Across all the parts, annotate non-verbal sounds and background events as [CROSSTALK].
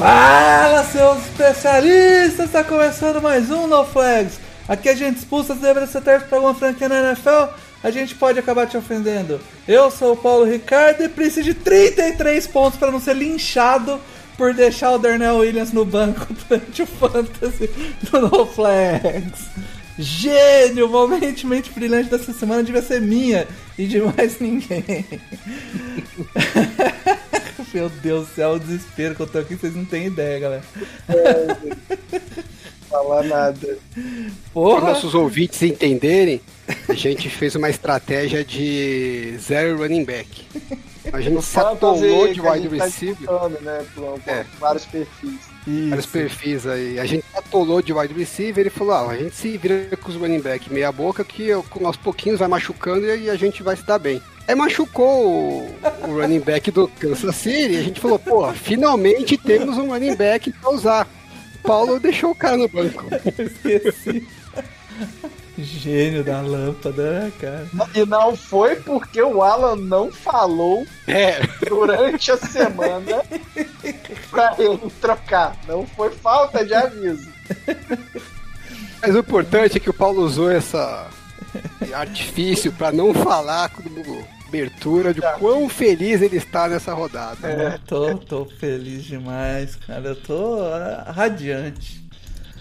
Fala, seus especialistas! Está começando mais um No Flags. Aqui a gente expulsa as adversários para alguma franquia na NFL. A gente pode acabar te ofendendo. Eu sou o Paulo Ricardo e preciso de 33 pontos para não ser linchado por deixar o Darnell Williams no banco [LAUGHS] durante o Fantasy do No Flags. Gênio! Momentemente brilhante dessa semana devia ser minha e de mais ninguém. [LAUGHS] Meu Deus do céu, o desespero que eu tô aqui, vocês não têm ideia, galera. falar nada. Para nossos ouvintes entenderem, a gente fez uma estratégia de zero running back. A gente se atolou de wide receiver. Tá disputando, né, É. vários perfis. Vários perfis aí. A gente atolou de wide receiver ele falou: ah, a gente se vira com os running back meia boca que eu- com aos pouquinhos vai machucando e a gente vai se dar bem. Aí machucou o, o running back do Kansas City e a gente falou: pô, finalmente temos um running back pra usar. Paulo deixou o cara no banco. Esqueci. Gênio da lâmpada, né, cara? E não foi porque o Alan não falou É, durante a semana pra ele trocar. Não foi falta de aviso. mas o importante é que o Paulo usou essa artifício pra não falar como abertura de quão feliz ele está nessa rodada. Eu tô, tô feliz demais, cara. Eu tô ah, radiante.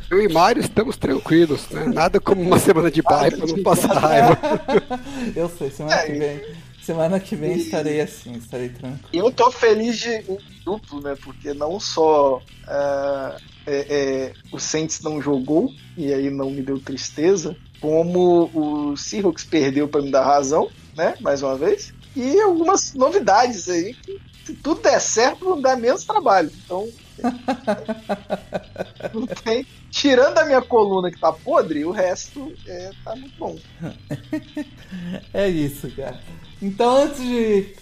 Eu e Mário estamos tranquilos, né? Nada como uma semana de baile pra não passar raiva. [LAUGHS] Eu sei, semana que É, vem. Semana que vem estarei assim, estarei tranquilo. Eu tô feliz de duplo, né? Porque não só ah, é, é, o Saints não jogou, e aí não me deu tristeza, como o Seahawks perdeu pra me dar razão, né? Mais uma vez. E algumas novidades aí que, se tudo der certo, vão dar menos trabalho. Então. [LAUGHS] não tem. Tirando a minha coluna que tá podre, o resto é, tá muito bom. É isso, cara. Então, antes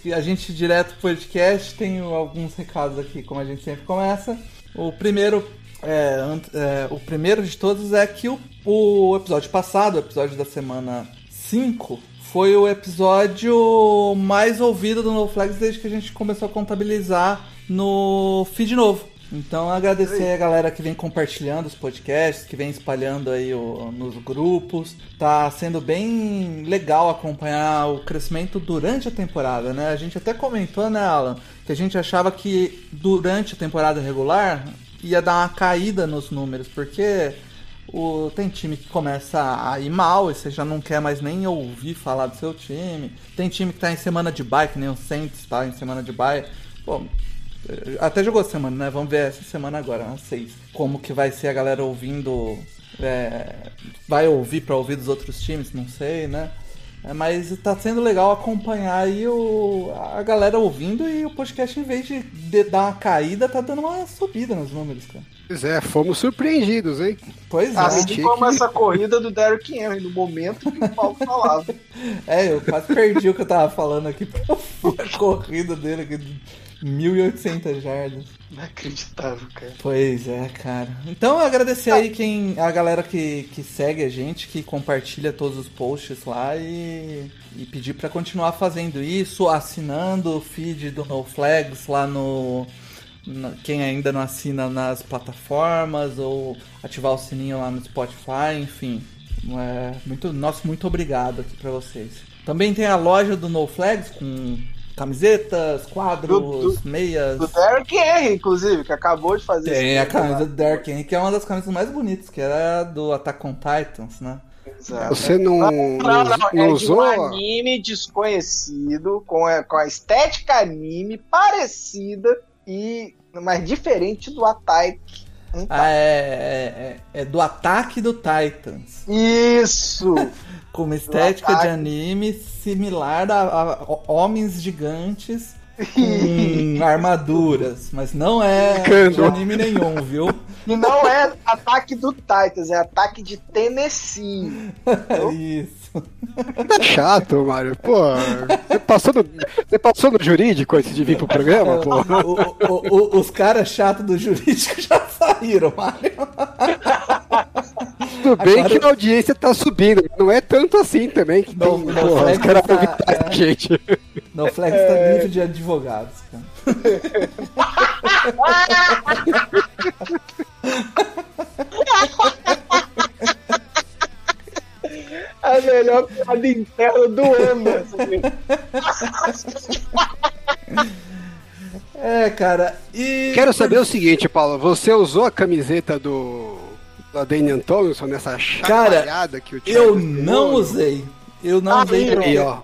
de a gente ir direto pro podcast, tenho alguns recados aqui, como a gente sempre começa. O primeiro, é, é, o primeiro de todos é que o, o episódio passado, o episódio da semana 5, foi o episódio mais ouvido do No Flags desde que a gente começou a contabilizar no feed novo. Então agradecer a galera que vem compartilhando os podcasts, que vem espalhando aí o- nos grupos. Tá sendo bem legal acompanhar o crescimento durante a temporada, né? A gente até comentou, né, Alan, que a gente achava que durante a temporada regular ia dar uma caída nos números, porque o, tem time que começa a ir mal e você já não quer mais nem ouvir falar do seu time. Tem time que tá em semana de bye, que nem o Saints tá em semana de bye. Pô, até jogou semana, né? Vamos ver essa semana agora, às seis. Como que vai ser a galera ouvindo. é, vai ouvir pra ouvir dos outros times, não sei, né? É, mas tá sendo legal acompanhar aí o, a galera ouvindo e o podcast, em vez de, de dar uma caída, tá dando uma subida nos números, cara. Pois é, fomos surpreendidos, hein? Pois é. Assim como essa corrida do Derrick Henry, no momento que o Paulo falava. [LAUGHS] É, eu quase perdi o que eu tava falando aqui [LAUGHS] a corrida dele aqui 1.800 jardas. Inacreditável, cara. Pois é, cara. Então agradecer aí quem a galera que, que segue a gente, que compartilha todos os posts lá e, e pedir pra continuar fazendo isso, assinando o feed do No Flags lá no quem ainda não assina nas plataformas ou ativar o sininho lá no Spotify, enfim. É, muito, nosso muito obrigado aqui pra vocês. Também tem a loja do No Flags com camisetas, quadros, Do- do- meias. Do Derrick Henry, inclusive, que acabou de fazer Tem a camisa do Dark Henry, que é uma das camisas mais bonitas, que era do Attack on Titans, né? Exato. Você não, Não, não, não, não é de usou? um anime desconhecido, com a, com a estética anime parecida, e mas diferente do Attack. on Ah, é, é, é do ataque do Titans. Isso! [LAUGHS] Com uma estética de anime similar a, a- a homens gigantes com armaduras, mas não é de anime nenhum, viu? E não é ataque do Titans, é ataque de Tennessee. [LAUGHS] Isso. Tá chato, Mário. Pô, você passou no, você passou no jurídico antes de vir pro programa, pô? [LAUGHS] O, o, o, os caras chatos do jurídico [LAUGHS] já saíram, Mário. Tudo bem Agora... que a audiência tá subindo, não é tanto assim também que não, tem, não porra, os caras tá, é... gente. No Flex tá é... livre de advogados, cara. A melhor piada interna do ano. É, cara. E. Quero saber o seguinte, Paulo. Você usou a camiseta do. Da Daniel Thompson nessa chacoalhada que o Eu não usei. Eu não usei. Aí, ó.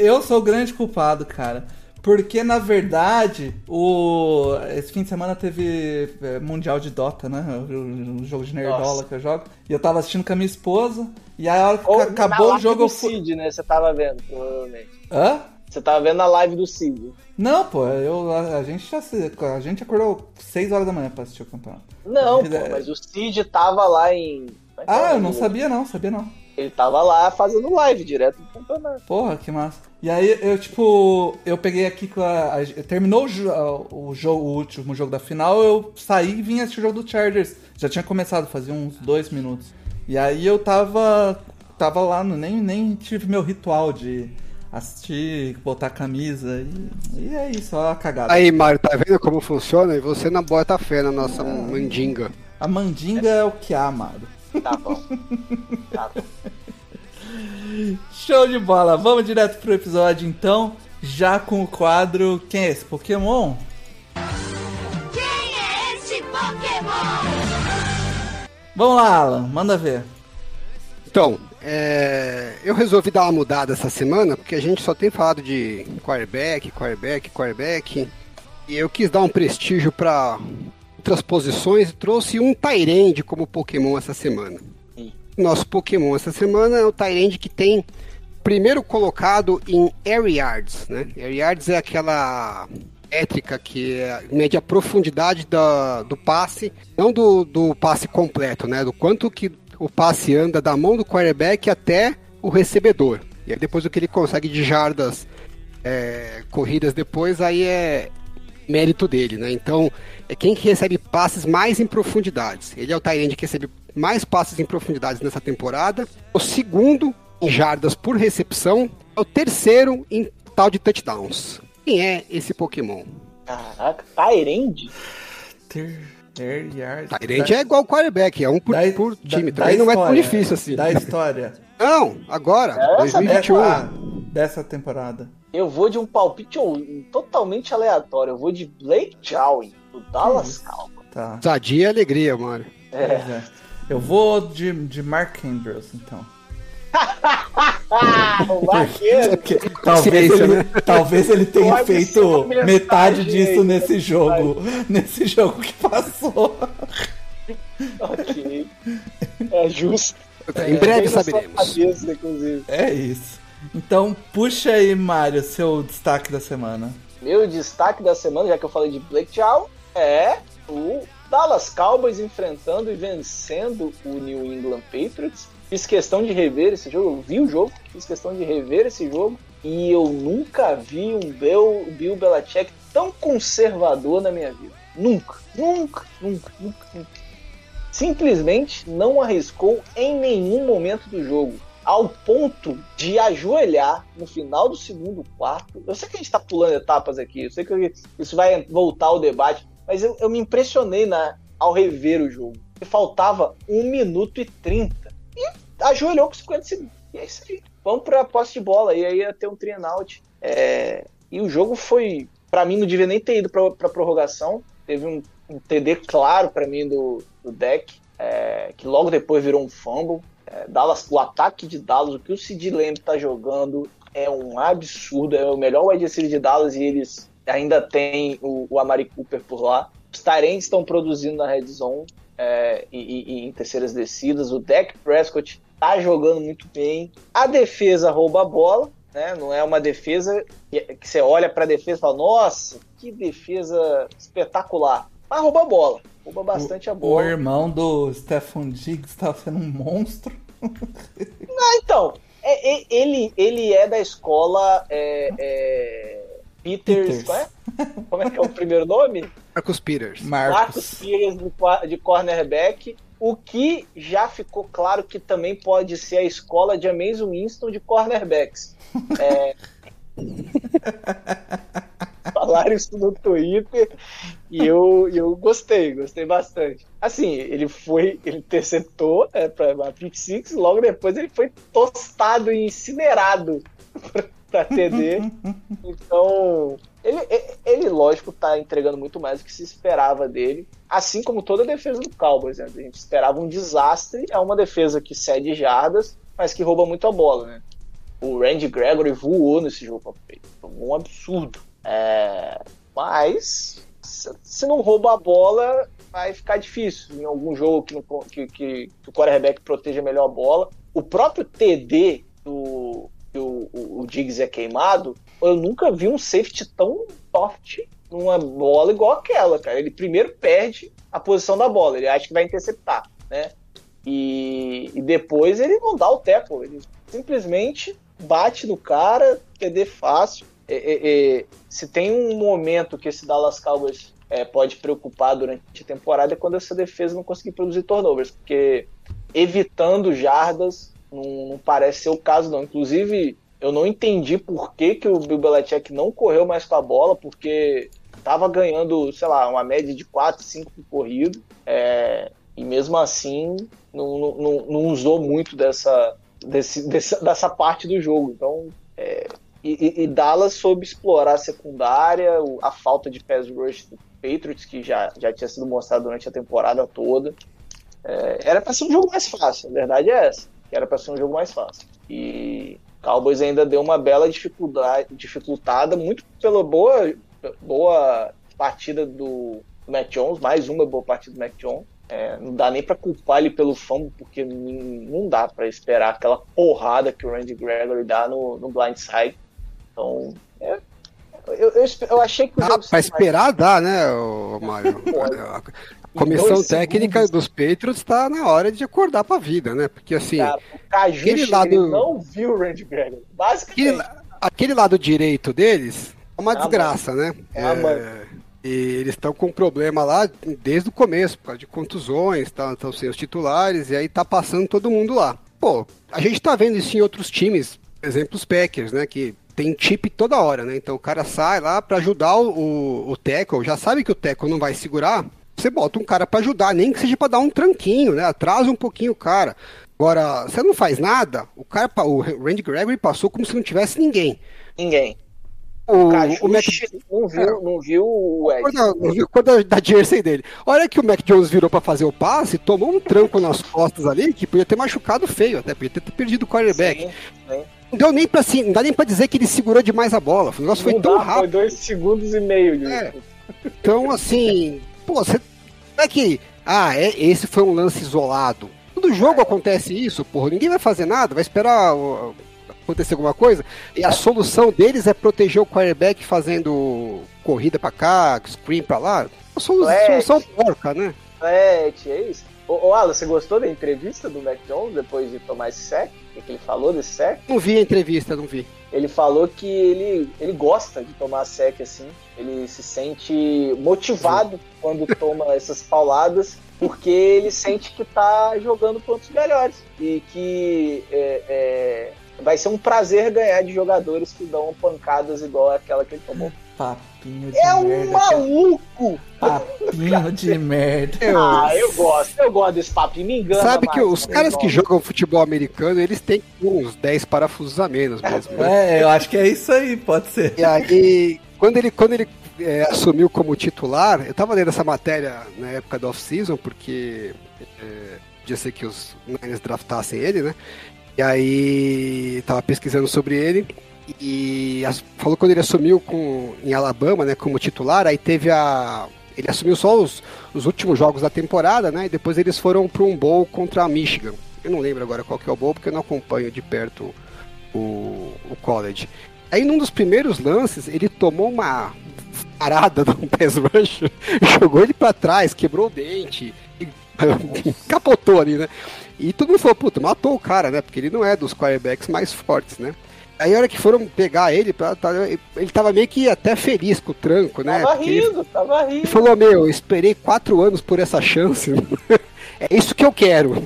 Eu sou o grande culpado, cara. Porque, na verdade, o... esse fim de semana teve é, Mundial de Dota, né? O, jogo de Nerdola Nossa. que eu jogo. E eu tava assistindo com a minha esposa. E aí, a hora que Ou acabou o jogo. Do Cid, né? Você tava vendo, provavelmente. Hã? Você tava vendo a live do Cid. Não, pô, eu, a, a gente já a gente acordou 6 horas da manhã pra assistir o campeonato. Não, pô, mas o Cid tava lá em. Ah, eu não sabia não, sabia não. Ele tava lá fazendo live direto do campeonato. Porra, que massa. E aí eu, tipo, eu peguei aqui com a. a terminou o, o, jogo, o último jogo da final, eu saí e vim assistir o jogo do Chargers. Já tinha começado, fazia uns dois minutos. E aí eu tava. Tava lá, nem, nem tive meu ritual de assistir, botar a camisa e, e é isso, ó a cagada. Aí, Mário, tá vendo como funciona? E você não bota fé na nossa é... mandinga. A mandinga é o que há, Mário. Tá bom. Tá bom. Show de bola. Vamos direto pro episódio então, já com o quadro Quem é esse Pokémon? Quem é esse Pokémon? Vamos lá, Alan, manda ver. Então, é, eu resolvi dar uma mudada essa semana, porque a gente só tem falado de quarterback, quarterback, quarterback. E eu quis dar um prestígio para outras posições e trouxe um Tyrande como Pokémon essa semana. Nosso Pokémon essa semana é o Tyrande que tem primeiro colocado em Air Yards, né? Air Yards é aquela métrica que é, mede a profundidade da, do passe, não do, do passe completo, né? Do quanto que o passe anda da mão do quarterback até o recebedor. E aí depois o que ele consegue de jardas é, corridas depois, aí é, mérito dele, né? Então, é quem que recebe passes mais em profundidades. Ele é o Tyrande que recebe mais passes em profundidades nessa temporada. O segundo em jardas por recepção. É o terceiro em tal de touchdowns. Quem é esse Pokémon? Caraca, Tyrande? Tyrande é igual quarterback, é um por, da, por time. Da, Também da não história, é tão difícil assim. Da história. Não, agora, Essa 2021. Ah, dessa temporada. Eu vou de um palpite totalmente aleatório. Eu vou de Blake Chowing, do Dallas Cowboys. Tá. Sadia e alegria, mano. É. é. Eu vou de, de Mark Andrews, então. [LAUGHS] talvez, ele, talvez ele tenha Pode feito metade disso nesse jogo. Nesse jogo que passou. ok. É justo. Em breve saberemos. Cabeça, é isso. Então, puxa aí, Mário, seu destaque da semana. Meu destaque da semana, já que eu falei de Chow, é o Dallas Cowboys enfrentando e vencendo o New England Patriots. Fiz questão de rever esse jogo, eu vi o jogo, fiz questão de rever esse jogo e eu nunca vi um Bill, Bill Belichick tão conservador na minha vida. Nunca, nunca, nunca, nunca, nunca. Simplesmente não arriscou em nenhum momento do jogo ao ponto de ajoelhar no final do segundo quarto. Eu sei que a gente está pulando etapas aqui, eu sei que isso vai voltar ao debate, mas eu, eu me impressionei na, ao rever o jogo. Faltava 1 minuto e 30. E ajoelhou com 50 segundos. E é isso aí. Vamos a posse de bola. E aí ia ter um trianaut. É... E o jogo foi. para mim, não devia nem ter ido para prorrogação. Teve um, um TD claro para mim do, do deck, é... que logo depois virou um fumble. É, Dallas, o ataque de Dallas, o que o Sid Lamb tá jogando é um absurdo. É o melhor wide receiver de Dallas e eles ainda tem o, o Amari Cooper por lá. Os Tyrants estão produzindo na red zone é, e, e, e, em terceiras descidas. O Dak Prescott tá jogando muito bem. A defesa rouba a bola. né? Não é uma defesa que, que você olha pra defesa e fala, nossa, que defesa espetacular. Mas rouba a bola. Rouba bastante a O bola. irmão do Stefan Diggs tá sendo um monstro. Ah, então, é- é- ele, ele é da escola é, é, Peters. Peters. qual é? Como é que é o primeiro nome? Marcus Peters. Marcos Marcos. Pires de, de cornerback. O que já ficou claro que também pode ser a escola de James Winston de cornerbacks. [LAUGHS] É... Falaram isso no Twitter e eu, eu gostei, gostei bastante. Assim, ele foi, ele interceptou é, para a pick six, logo depois ele foi tostado e incinerado [LAUGHS] para TD. Então, ele, ele, lógico, tá entregando muito mais do que se esperava dele. Assim como toda a defesa do Cowboys, né? A gente esperava um desastre. É uma defesa que cede jardas, mas que rouba muito a bola, né? O Randy Gregory voou nesse jogo, foi um absurdo. É, mas, se, não rouba a bola, vai ficar difícil. Em algum jogo que, que, que, que o quarterback proteja melhor a bola. O próprio TD do, o, o, Diggs é queimado, eu nunca vi um safety tão forte numa bola igual aquela, cara. Ele primeiro perde a posição da bola, ele acha que vai interceptar, né? E, e depois ele não dá o tackle, ele simplesmente bate no cara, QD fácil. É, é, é, se tem um momento que esse Dallas Cowboys é, pode preocupar durante a temporada é quando essa defesa não conseguir produzir turnovers, porque evitando jardas não, não parece ser o caso, não. Inclusive, eu não entendi por que, que o Bill Belichick não correu mais com a bola, porque tava ganhando, sei lá, uma média de 4, 5 por corrido, é, e mesmo assim não, não, não- usou muito dessa, desse, dessa, dessa parte do jogo. Então, é, e, e- Dallas soube explorar a secundária, a falta de pass rush do Patriots, que já, já tinha sido mostrado durante a temporada toda. É, era para ser um jogo mais fácil, a verdade é essa. Que era para ser um jogo mais fácil. E Cowboys ainda deu uma bela dificuldade, dificultada, muito pela boa, boa partida do Mac Jones, mais uma boa partida do Mac Jones. É, não dá nem para culpar ele pelo fumble, porque não dá para esperar aquela porrada que o Randy Gregory dá no, no blindside. Então, é, eu, eu, eu achei que o Ah, jogo pra seria mais- esperar dá, né, Mário? [LAUGHS] A comissão técnica segundos. dos Patriots tá na hora de acordar pra vida, né? Porque assim, Cara, o Caju aquele lado- ele não viu o Randy Gregory. Basicamente. aquele, aquele lado direito deles é uma É a desgraça, né? É a mãe. e eles estão com problema lá desde o começo, por causa de contusões, estão sem os titulares, e aí tá passando todo mundo lá. Pô, a gente tá vendo isso em outros times, exemplo os Packers, né? Que tem chip toda hora, né? Então o cara sai lá pra ajudar o, o, o tackle, já sabe que o tackle não vai segurar, você bota um cara pra ajudar, nem que seja pra dar um tranquinho, né? Atrasa um pouquinho o cara. Agora, você não faz nada, o cara, o Randy Gregory passou como se não tivesse ninguém. Ninguém. O, O Mac não viu, não viu o Ed. Cor da, cor da, jersey dele. Olha que o Mac Jones virou pra fazer o passe, tomou um tranco nas costas ali, que podia ter machucado feio, até podia ter perdido o quarterback. Sim, sim. Não deu nem pra assim, não dá nem pra dizer que ele segurou demais a bola. O negócio foi Não tão dá, Foi rápido. dois segundos e meio É. Então, assim, pô, você. Não é que. Ah, é, esse foi um lance isolado. Todo jogo acontece isso, porra. Ninguém vai fazer nada, vai esperar acontecer alguma coisa. E a solução deles é proteger o quarterback fazendo corrida pra cá, screen pra lá. Uma solu- É. solução porca, né? É, é isso. Ô, ô Alan, você gostou da entrevista do Mac Jones depois de tomar esse sec? O que ele falou desse sec? Não vi a entrevista, não vi. Ele falou que ele, ele gosta de tomar sec assim. Ele se sente motivado quando toma [LAUGHS] essas pauladas, porque ele sente que tá jogando contra os melhores. E que é, é, vai ser um prazer ganhar de jogadores que dão pancadas igual aquela que ele tomou. Papinho de É um merda. cara. maluco! Papinho de merda. Ah, eu gosto, eu gosto desse papo, e me engana. Sabe que mais, os né? caras que jogam futebol americano, eles têm uns 10 parafusos a menos mesmo, né? É, eu acho que é isso aí, pode ser. E aí, quando ele, quando ele é, assumiu como titular, eu tava lendo essa matéria na época do off-season, porque é, podia ser que os Niners draftassem ele, né? E aí, tava pesquisando sobre ele. E as- falou quando ele assumiu com, em Alabama, né, como titular, aí teve a. Ele assumiu só os, os últimos jogos da temporada, né? E depois eles foram para um bowl contra a Michigan. Eu não lembro agora qual que é o bowl, porque eu não acompanho de perto o, o college. Aí num dos primeiros lances, ele tomou uma parada de um pass rush, [LAUGHS] jogou ele pra trás, quebrou o dente, e [LAUGHS] capotou ali, né? E todo mundo falou, puta, matou o cara, né? Porque ele não é dos quarterbacks mais fortes, né? Aí a hora que foram pegar ele, tá, ele tava meio que até feliz com o tranco, né? Tava Porque ele- rindo, tava rindo. ele falou, meu, eu esperei quatro anos por essa chance. [LAUGHS] é isso que eu quero.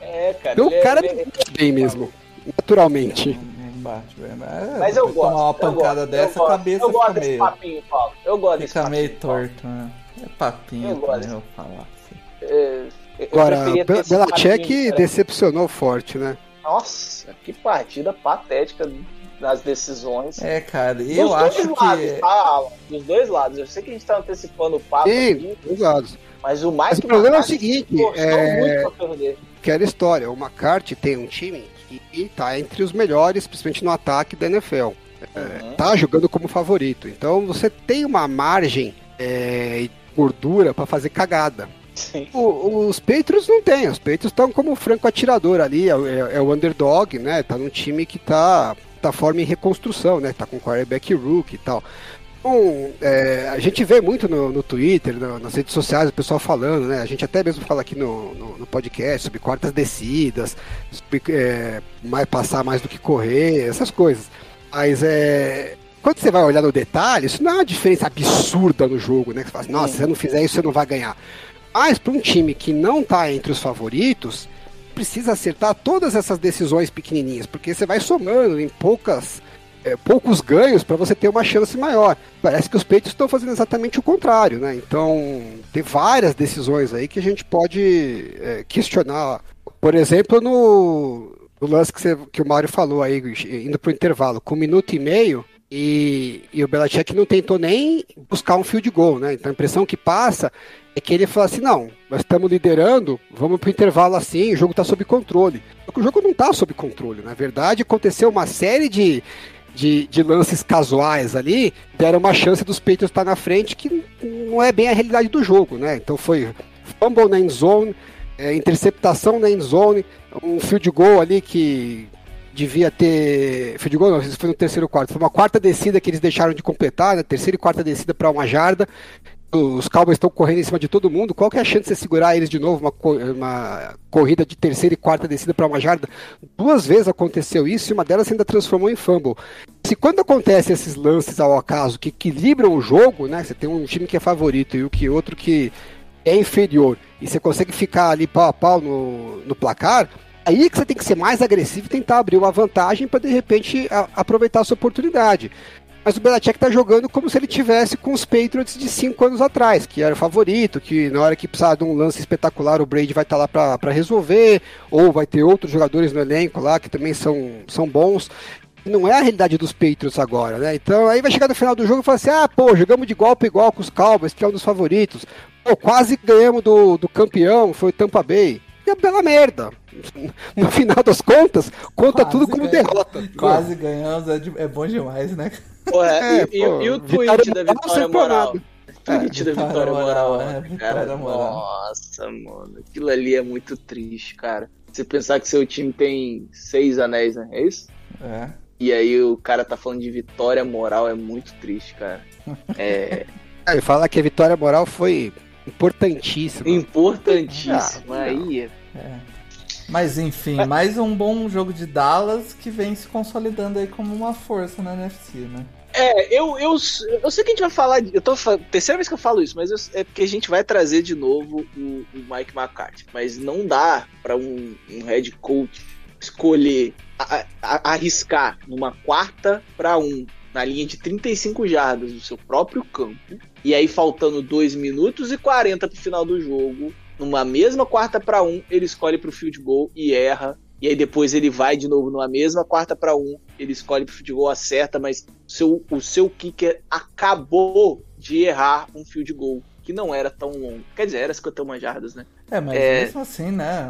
É, cara. Então, ele o é- cara ele é- bem mesmo. Naturalmente. Bate, velho. Mas, Mas eu gosto. tomar uma pancada gosto, dessa, a cabeça Eu gosto fica desse meio, papinho, Paulo. Eu gosto desse fica meio papinho, Paulo. torto, né? É papinho, Eu gosto. também, eu falar. assim. É, eu Agora, preferia ter Be- esse papinho, Belichick cara. decepcionou forte, né? Nossa, que partida patética nas decisões. É, cara, Dos eu dois acho lados, que. tá, Alan? Dos dois lados. Eu sei que a gente tá antecipando o papo Sim, aqui, dos lados. mas o mais Mas o que problema é o McCarthy seguinte, é- muito pra perder. Aquela história, o McCarthy tem um time que tá entre os melhores, principalmente no ataque da NFL. Uhum. Tá jogando como favorito. Então você tem uma margem é, e gordura pra fazer cagada. Sim. O- os Patriots não tem, os Patriots estão como franco atirador ali, é, o- é- é o underdog, né? Tá num time que tá, tá forma em reconstrução, né? Tá com quarterback rookie e tal. Então, é, a gente vê muito no, no Twitter, no- nas redes sociais, o pessoal falando, né? A gente até mesmo fala aqui no, no, no podcast sobre quartas descidas, sobre é, mais, passar mais do que correr, essas coisas. Mas é. Quando você vai olhar no detalhe, isso não é uma diferença absurda no jogo, né? Que você fala assim, nossa, se você não fizer isso, você não vai ganhar. Mas para um time que não está entre os favoritos, precisa acertar todas essas decisões pequenininhas, porque você vai somando em poucas, é, poucos ganhos para você ter uma chance maior. Parece que os peitos estão fazendo exatamente o contrário, né? Então tem várias decisões aí que a gente pode é, questionar. Por exemplo, no, no lance que, você- que o Mário falou aí, indo para o intervalo, com um minuto e meio. E, e o Belichick não tentou nem buscar um field goal, né? Então a impressão que passa é que ele falou assim: não, nós estamos liderando, vamos pro intervalo assim, o jogo está sob controle. O jogo não está sob controle. Na verdade, aconteceu uma série de, de, de lances casuais ali, deram uma chance dos Patriots estar na frente, que não é bem a realidade do jogo, né? Então foi fumble na end zone, é, interceptação na end zone, um field goal ali que devia ter. Field goal não, isso foi no terceiro quarto. Foi uma quarta descida que eles deixaram de completar, né? Terceira e quarta descida para uma jarda. Os Cowboys estão correndo em cima de todo mundo. Qual que é a chance de você segurar eles de novo? Uma, uma corrida de terceira e quarta descida para uma jarda? Duas vezes aconteceu isso e uma delas ainda transformou em fumble. Se quando acontece esses lances ao acaso que equilibram o jogo, né? Você tem um time que é favorito e o que outro que é inferior e você consegue ficar ali pau a pau no, no placar, aí que você tem que ser mais agressivo e tentar abrir uma vantagem para de repente a- aproveitar a sua oportunidade. Mas o Belichick tá jogando como se ele tivesse com os Patriots de cinco anos atrás, que era o favorito, que na hora que precisar de um lance espetacular o Brady vai estar lá para resolver, ou vai ter outros jogadores no elenco lá que também são, são bons. Não é a realidade dos Patriots agora, né? Então aí vai chegar no final do jogo e falar assim: ah, pô, jogamos de igual para igual com os Cowboys, que é um dos favoritos. Pô, quase ganhamos do, do campeão, foi o Tampa Bay. E é bela merda. No final das contas, conta Quase tudo como ganhamos. derrota. Quase ganhamos, é, de- é bom demais, né? Pô, é, É, e, e- pô, e o vitória tweet da moral vitória serve pra moral? O tweet da vitória vitória moral, moral, é, né, vitória cara. moral. Nossa, mano. Aquilo ali é muito triste, cara. Você pensar que seu time tem seis anéis, né? É isso? É. E aí o cara tá falando de vitória moral, é muito triste, cara. É [LAUGHS] É, Ele fala que a vitória moral foi importantíssima. importantíssimo. Ah, aí, É. Mas enfim, mais um bom jogo de Dallas que vem se consolidando aí como uma força na NFC, né? É, eu, eu, eu sei que a gente vai falar. de- Eu tô terceira vez que eu falo isso, mas eu- é porque a gente vai trazer de novo o, o Mike McCarthy. Mas não dá pra um, um head coach escolher a- a- arriscar numa quarta pra um na linha de 35 jardas do seu próprio campo. E aí, faltando 2 minutos e 40 pro final do jogo, numa mesma quarta pra um, ele escolhe pro field goal e erra. E aí depois ele vai de novo numa mesma quarta pra um, ele escolhe pro field goal, acerta, mas seu, o seu kicker acabou de errar um field goal que não era tão longo. Quer dizer, era 51 jardas, né? É, mas É. mesmo assim, né?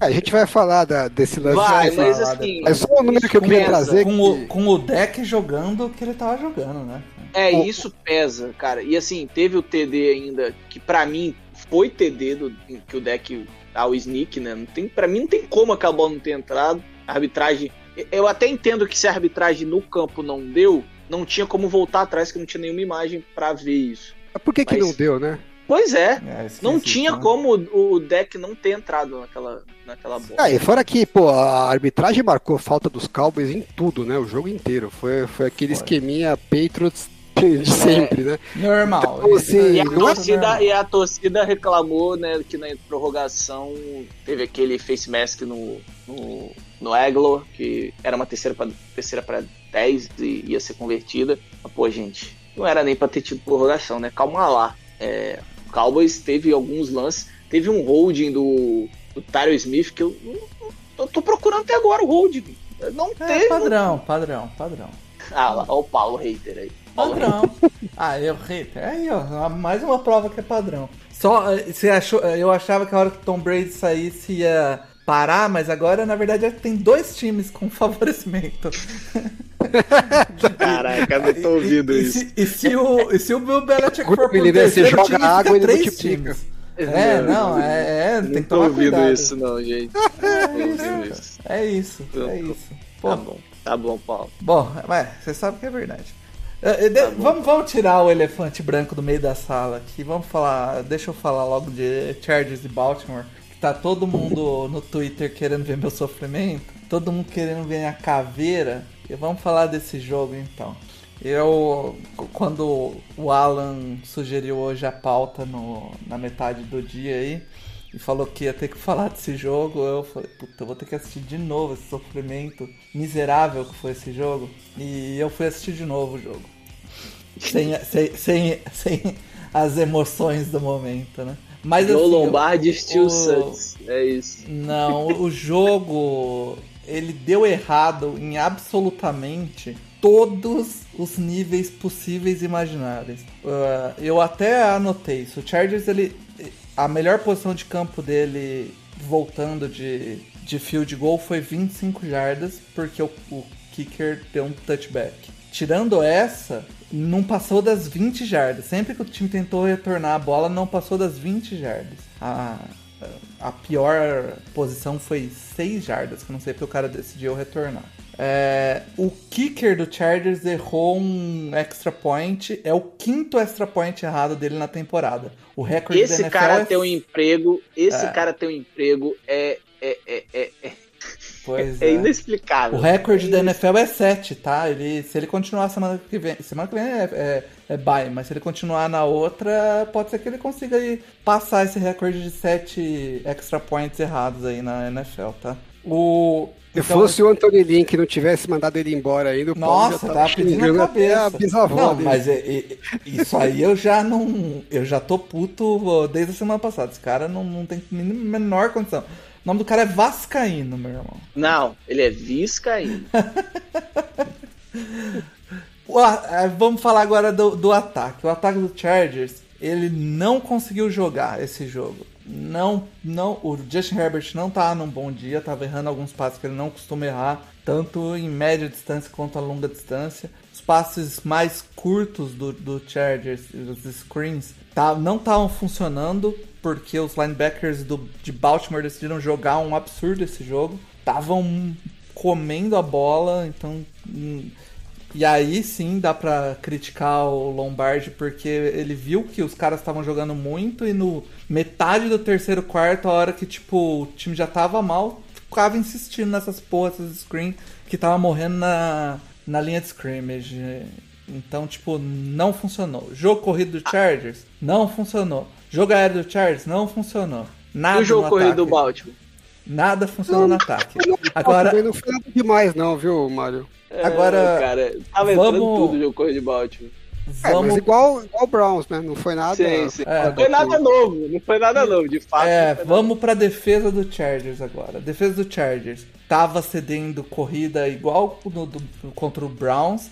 É, a gente vai falar da- desse lance. Vai, mas falar assim. É só um número que eu queria trazer. Com que- o, com o deck jogando o que ele tava jogando, né? É, O- isso pesa, cara. E assim, teve o TD ainda, que pra mim foi TD do, que o deck dá o sneak, né? Não tem, pra mim não tem como aquela bola não ter entrado. A arbitragem Eu até entendo que se a arbitragem no campo não deu, não tinha como voltar atrás, que não tinha nenhuma imagem pra ver isso. Mas por que, que Mas- não deu, né? Pois é, É, não tinha né? como o o deck não ter entrado naquela, naquela bola. Ah, e fora que, pô, a arbitragem marcou falta dos Cowboys em tudo, né? O jogo inteiro. Foi, foi aquele Foi. esqueminha Patriots de sempre, né? Normal. Então, assim, E a, é é torcida, normal. e a torcida reclamou, né, que na prorrogação teve aquele face mask no, no, no Aglo, que era uma terceira para terceira pra 10 e ia ser convertida. Mas, pô, gente, não era nem pra ter tido prorrogação, né? Calma lá. É, o Cowboys teve alguns lances, teve um holding do, do Tyro Smith que eu, eu tô procurando até agora o holding. Não É teve. padrão, padrão, padrão. Ah, lá, ó o Paulo Hater aí. Padrão. [LAUGHS] ah, eu hater. Aí, ó, mais uma prova que é padrão. Só, eh, você achou, eh, eu achava que a hora que o Tom Brady saísse ia parar, mas agora, na verdade, tem dois times com [LAUGHS] favorecimento. Caraca, eu não tô ouvindo e, isso. E, se o, e se o Bill Belichick for pro Ele, né, você terceiro joga time, água fica e ele três multiplica. times. É, não, é, é tem Não que tô tomar ouvindo cuidado. isso, não, gente. Ouvindo isso. É isso, é isso. Pô, Tá bom, tá bom, Paulo. Bom, mas você sabe que é verdade. Eh, eh, de- vamos, vamos tirar o elefante branco do meio da sala aqui. Vamos falar. Deixa eu falar logo de Chargers e Baltimore. Que tá todo mundo no Twitter querendo ver meu sofrimento. Todo mundo querendo ver a caveira. E vamos falar desse jogo então. Eu, quando o Alan sugeriu hoje a pauta no, na metade do dia aí, e falou que ia ter que falar desse jogo, eu falei, puta, eu vou ter que assistir de novo esse sofrimento miserável que foi esse jogo. E eu fui assistir de novo o jogo. [LAUGHS] Sem, sem, sem, sem as emoções do momento, né? Mas Joe assim, Lombardi Steel Sucks. É isso. não, o jogo ele deu errado em absolutamente todos os níveis possíveis e imagináveis. Uh, eu até anotei isso. O Chargers ele a melhor posição de campo dele voltando de, de field goal foi 25 jardas porque o, o kicker deu um touchback. Tirando essa, não passou das 20 jardas. Sempre que o time tentou retornar a bola, não passou das 20 jardas. A, a pior posição foi 6 jardas, que não sei porque o cara decidiu retornar. É, o kicker do Chargers errou um extra point. É o quinto extra point errado dele na temporada. O recorde da Esse NFL cara é tem um emprego. Esse É. cara tem um emprego é. É, é, é, é, Pois [LAUGHS] é é. inexplicável. O recorde da NFL é 7, tá? Ele, se ele continuar semana que vem. Semana que vem é, é, é bye, mas se ele continuar na outra, pode ser que ele consiga aí passar esse recorde de 7 extra points errados aí na NFL, tá? O. Se então, fosse o Anthony Lynn que não tivesse mandado ele embora ainda, o Paulo Nossa, já tava pedindo xingando a cabeça. a bisavó não, dele. mas é- é- isso aí eu já não. Eu já tô puto desde a semana passada. Esse cara não, não tem men- menor condição. O nome do cara é Vascaíno, meu irmão. Não, ele é Viscaíno. [LAUGHS] É, vamos falar agora do, do ataque. O ataque do Chargers, ele não conseguiu jogar esse jogo. Não, não, o Justin Herbert não tá num bom dia, tava errando alguns passes que ele não costuma errar, tanto em média distância quanto a longa distância. Os passes mais curtos do, do Chargers, os screens, tá, não estavam funcionando porque os linebackers do, de Baltimore decidiram jogar um absurdo esse jogo. Estavam comendo a bola, então hum, e aí sim dá pra criticar o Lombardi porque ele viu que os caras estavam jogando muito e no metade do terceiro quarto, a hora que tipo o time já tava mal, ficava insistindo nessas porras de screen que tava morrendo na, na linha de scrimmage. Então, tipo, não funcionou. Jogo corrido do Chargers não funcionou. Jogo aéreo do Chargers não funcionou. Nada E o jogo corrido do. Baltimore? Nada funcionou no ataque. Agora... Não foi nada demais não, viu, Mário? Agora, É, cara, tava entrando vamos- tudo o jogo corrido de Baltimore. É, vamos mas igual, igual o Browns, né? Não foi nada... Sim, sim. É. Não foi nada novo, não foi nada novo, de fato. É, vamos pra defesa do Chargers agora. Defesa do Chargers tava cedendo corrida igual no- do- contra o Browns,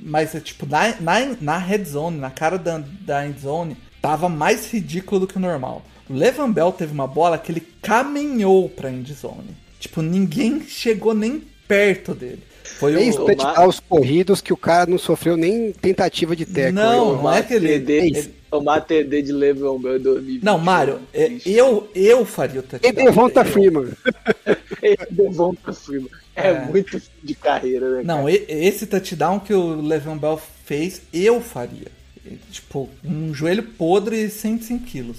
mas é tipo na, na, na red zone, na cara da, da end zone, tava mais ridículo do que o normal. O Levan Bell teve uma bola que ele caminhou pra end zone. Tipo, ninguém chegou nem perto dele. Foi Três o. Touchdowns corridos que o cara não sofreu nem tentativa de teco. Não, Eu- não é que ele- Tomar TD de Le'Veon Bell em 2020. Não, Mário, é- eu, eu faria o touchdown. E Devonta Freeman. [LAUGHS] Devonta Freeman. É, É. muito fim de carreira, né? Não, e- esse touchdown que o Le'Veon Bell fez, eu faria. Tipo, um joelho podre e 105 quilos.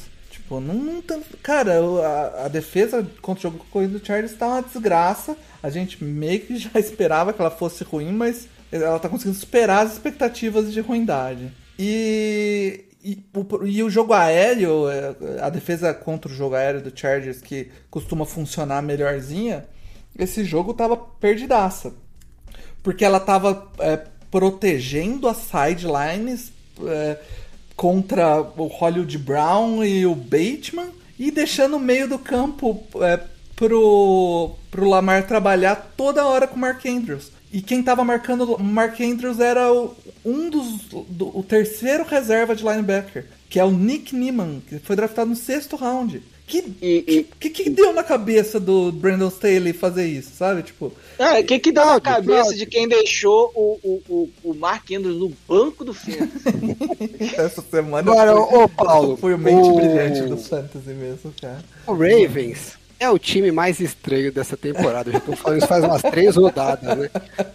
Tipo, não, não tá- Cara, a, a defesa contra o jogo corrido do Chargers tá uma desgraça. A gente meio que já [LAUGHS] esperava que ela fosse ruim, mas ela tá conseguindo superar as expectativas de ruindade. E, e, o, e o jogo aéreo, é, a defesa contra o jogo aéreo do Chargers, que costuma funcionar melhorzinha, esse jogo tava perdidaça porque ela tava é, protegendo as sidelines é, contra o Hollywood Brown e o Bateman e deixando o meio do campo é, pro, pro Lamar trabalhar toda hora com o Mark Andrews. E quem tava marcando o Mark Andrews era o, um dos. Do, o terceiro reserva de linebacker, que é o Nick Neiman, que foi draftado no sexto round. Que, E- que, que, que deu na cabeça do Brandon Staley fazer isso, sabe? Tipo, o que que dá na cabeça de quem deixou o, o, o, o Mark Andrews no banco do filme? [LAUGHS] Essa semana Agora, eu fui, ô, Paulo, [LAUGHS] foi o mente o- brilhante do Fantasy mesmo, cara. O Ravens é o time mais estranho dessa temporada. Eu já tô falando isso faz umas três rodadas, né?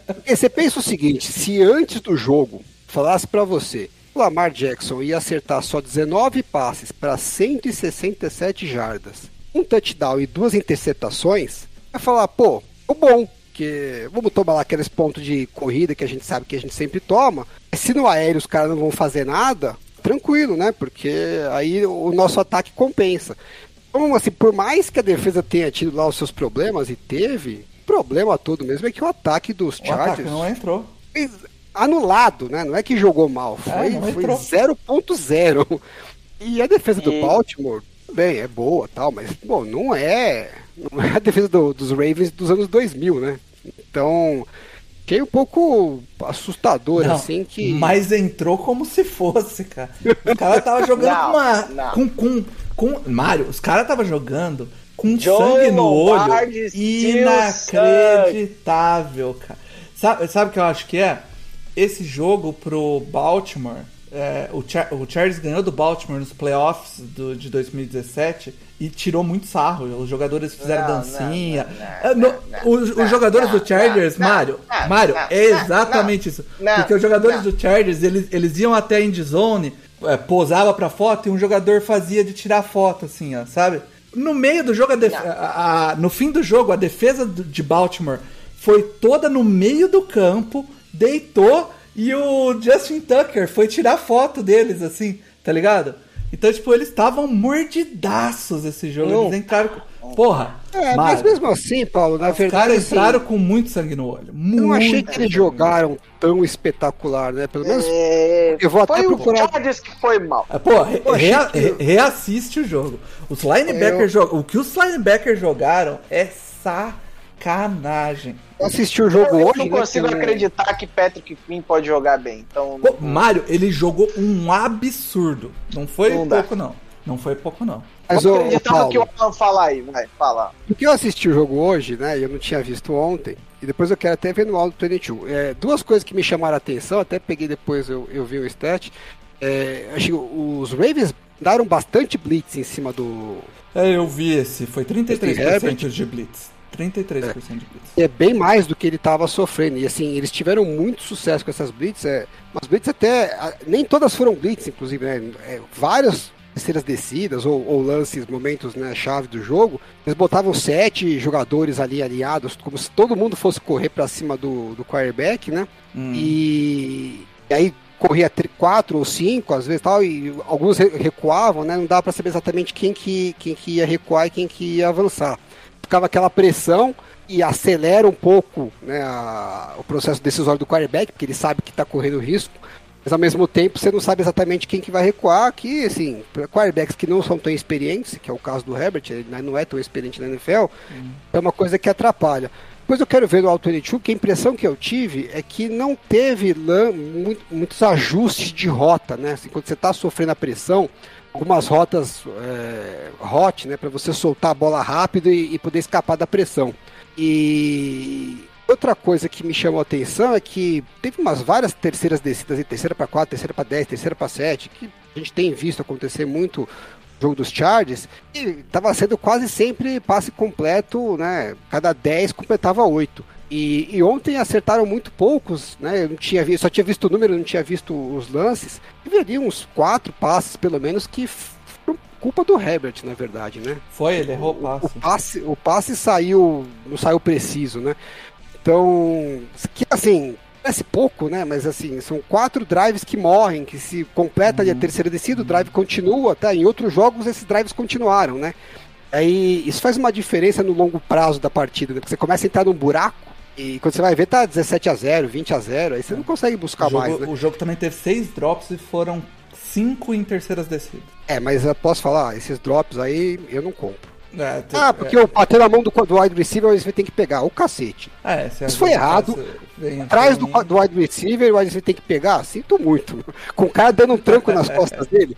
Porque você pensa o seguinte: se antes do jogo falasse pra você o Lamar Jackson ia acertar só 19 passes para 167 jardas, um touchdown e duas interceptações, vai falar, pô, o bom. Que vamos tomar lá aqueles pontos de corrida que a gente sabe que a gente sempre toma. Se no aéreo os caras não vão fazer nada, tranquilo, né? Porque aí o nosso ataque compensa. Então, assim, por mais que a defesa tenha tido lá os seus problemas, e teve, o problema todo mesmo é que o ataque dos O ataque Chargers não entrou. Anulado, né? Não é que jogou mal, É, foi, não foi entrou. 0.0. E a defesa do E- Baltimore, bem, é boa tal, mas, bom, não é, não é a defesa do- dos Ravens dos anos 2000, né? Então, fiquei um pouco assustador, Não, assim, que... Mas entrou como se fosse, cara. Os caras estavam [LAUGHS] jogando Não, com uma. não. Com, com, com. Mário, os caras estavam jogando com Joe sangue no Lombardi olho. Inacreditável, cara. Sabe, sabe o que eu acho que é? Esse jogo pro Baltimore. é, o, Char o Chargers ganhou do Baltimore nos playoffs do, de 2017 e tirou muito sarro. Os jogadores fizeram Não, dancinha. não, não, É, não, os, os jogadores do Chargers, Mário, Mário, é exatamente isso. Porque os jogadores do Chargers, eles, eles iam até a endzone, é, posava pra foto e um jogador fazia de tirar foto, assim, ó, sabe? No meio do jogo, a a- no fim do jogo, a defesa de Baltimore foi toda no meio do campo, deitou e o Justin Tucker foi tirar foto deles, assim, tá ligado? Então, tipo, eles estavam mordidaços esse jogo. Não. Eles entraram com... Porra! É, mas mesmo assim, Paulo, na os verdade, caras assim, entraram com muito sangue no olho. eu Muito não achei que eles jogaram tão espetacular, né? Pelo menos É, Eu vou até foi procurar- o Chargers que foi mal. Ah, Pô, re- Eu rea- que- re- reassiste o jogo. Os linebackers Eu- jogam. O que os linebackers jogaram é sacanagem. Eu assisti o jogo eu hoje, não né, consigo com- acreditar que Patrick Quinn pode jogar bem. Então, Pô, Mário, ele jogou um absurdo. Não foi Não dá. pouco, não. Não foi pouco, não. Mas, acreditar no que o Alan fala aí, vai, fala. porque eu assisti o jogo hoje, né? E eu não tinha visto ontem. E depois eu quero até ver no áudio do 22. É, duas coisas que me chamaram a atenção, até peguei depois, eu, eu vi o stat. É, acho que os Ravens daram bastante blitz em cima do. É, eu vi esse. Foi 33% Herbert. de blitz. 33% de blitz. É bem mais do que ele estava sofrendo. E assim, eles tiveram muito sucesso com essas blitz. É, umas blitz até. Nem todas foram blitz, inclusive, né? É, várias terceiras descidas ou, ou lances, momentos, né, chave do jogo, eles botavam sete jogadores ali alinhados, como se todo mundo fosse correr para cima do, do quarterback, né? Hum. E, e aí corria quatro ou cinco, às vezes tal, e alguns re- recuavam, né? Não dava para saber exatamente quem que, quem que ia recuar e quem que ia avançar. Ficava aquela pressão e acelera um pouco né, a- o processo decisório do quarterback, porque ele sabe que está correndo risco. Mas ao mesmo tempo você não sabe exatamente quem que vai recuar, que assim, quarterbacks que não são tão experientes, que é o caso do Herbert, ele não é tão experiente na NFL, é uma coisa que atrapalha. Depois eu quero ver no Auto 22 que a impressão que eu tive é que não teve muitos ajustes de rota, né? Assim, quando você está sofrendo a pressão, algumas rotas é, hot, né? Para você soltar a bola rápido e, e poder escapar da pressão. E outra coisa que me chamou a atenção é que teve umas várias terceiras descidas, terceira para 4, terceira para 10, terceira para 7, que a gente tem visto acontecer muito jogo dos Chargers, e tava sendo quase sempre passe completo, né? Cada 10 completava 8. E, e ontem acertaram muito poucos, né? Eu não tinha visto, só tinha visto o número, não tinha visto os lances. E ali uns quatro passes, pelo menos, que foram culpa do Herbert, na verdade, né? Foi, ele errou o O passe. passe, o passe saiu, não saiu preciso, né? Então, que assim, parece pouco, né? Mas assim, são quatro drives que morrem, que se completa ali a terceira descida, o drive continua, tá? Em outros jogos esses drives continuaram, né? Aí isso faz uma diferença no longo prazo da partida, né? Porque você começa a entrar num buraco e quando você vai ver tá 17 a 0, 20 a 0, aí você não consegue buscar O jogo, mais, né? o jogo também teve seis drops e foram cinco em terceiras descidas. É, mas eu posso falar, esses drops aí eu não compro. É, te- Ah, porque eu bater na mão do, do wide receiver, você tem que pegar. O cacete. é, isso foi errado. Atrás do, do wide receiver, o wide receiver tem que pegar? Sinto muito. [LAUGHS] Com o cara dando um tranco nas [LAUGHS] costas dele.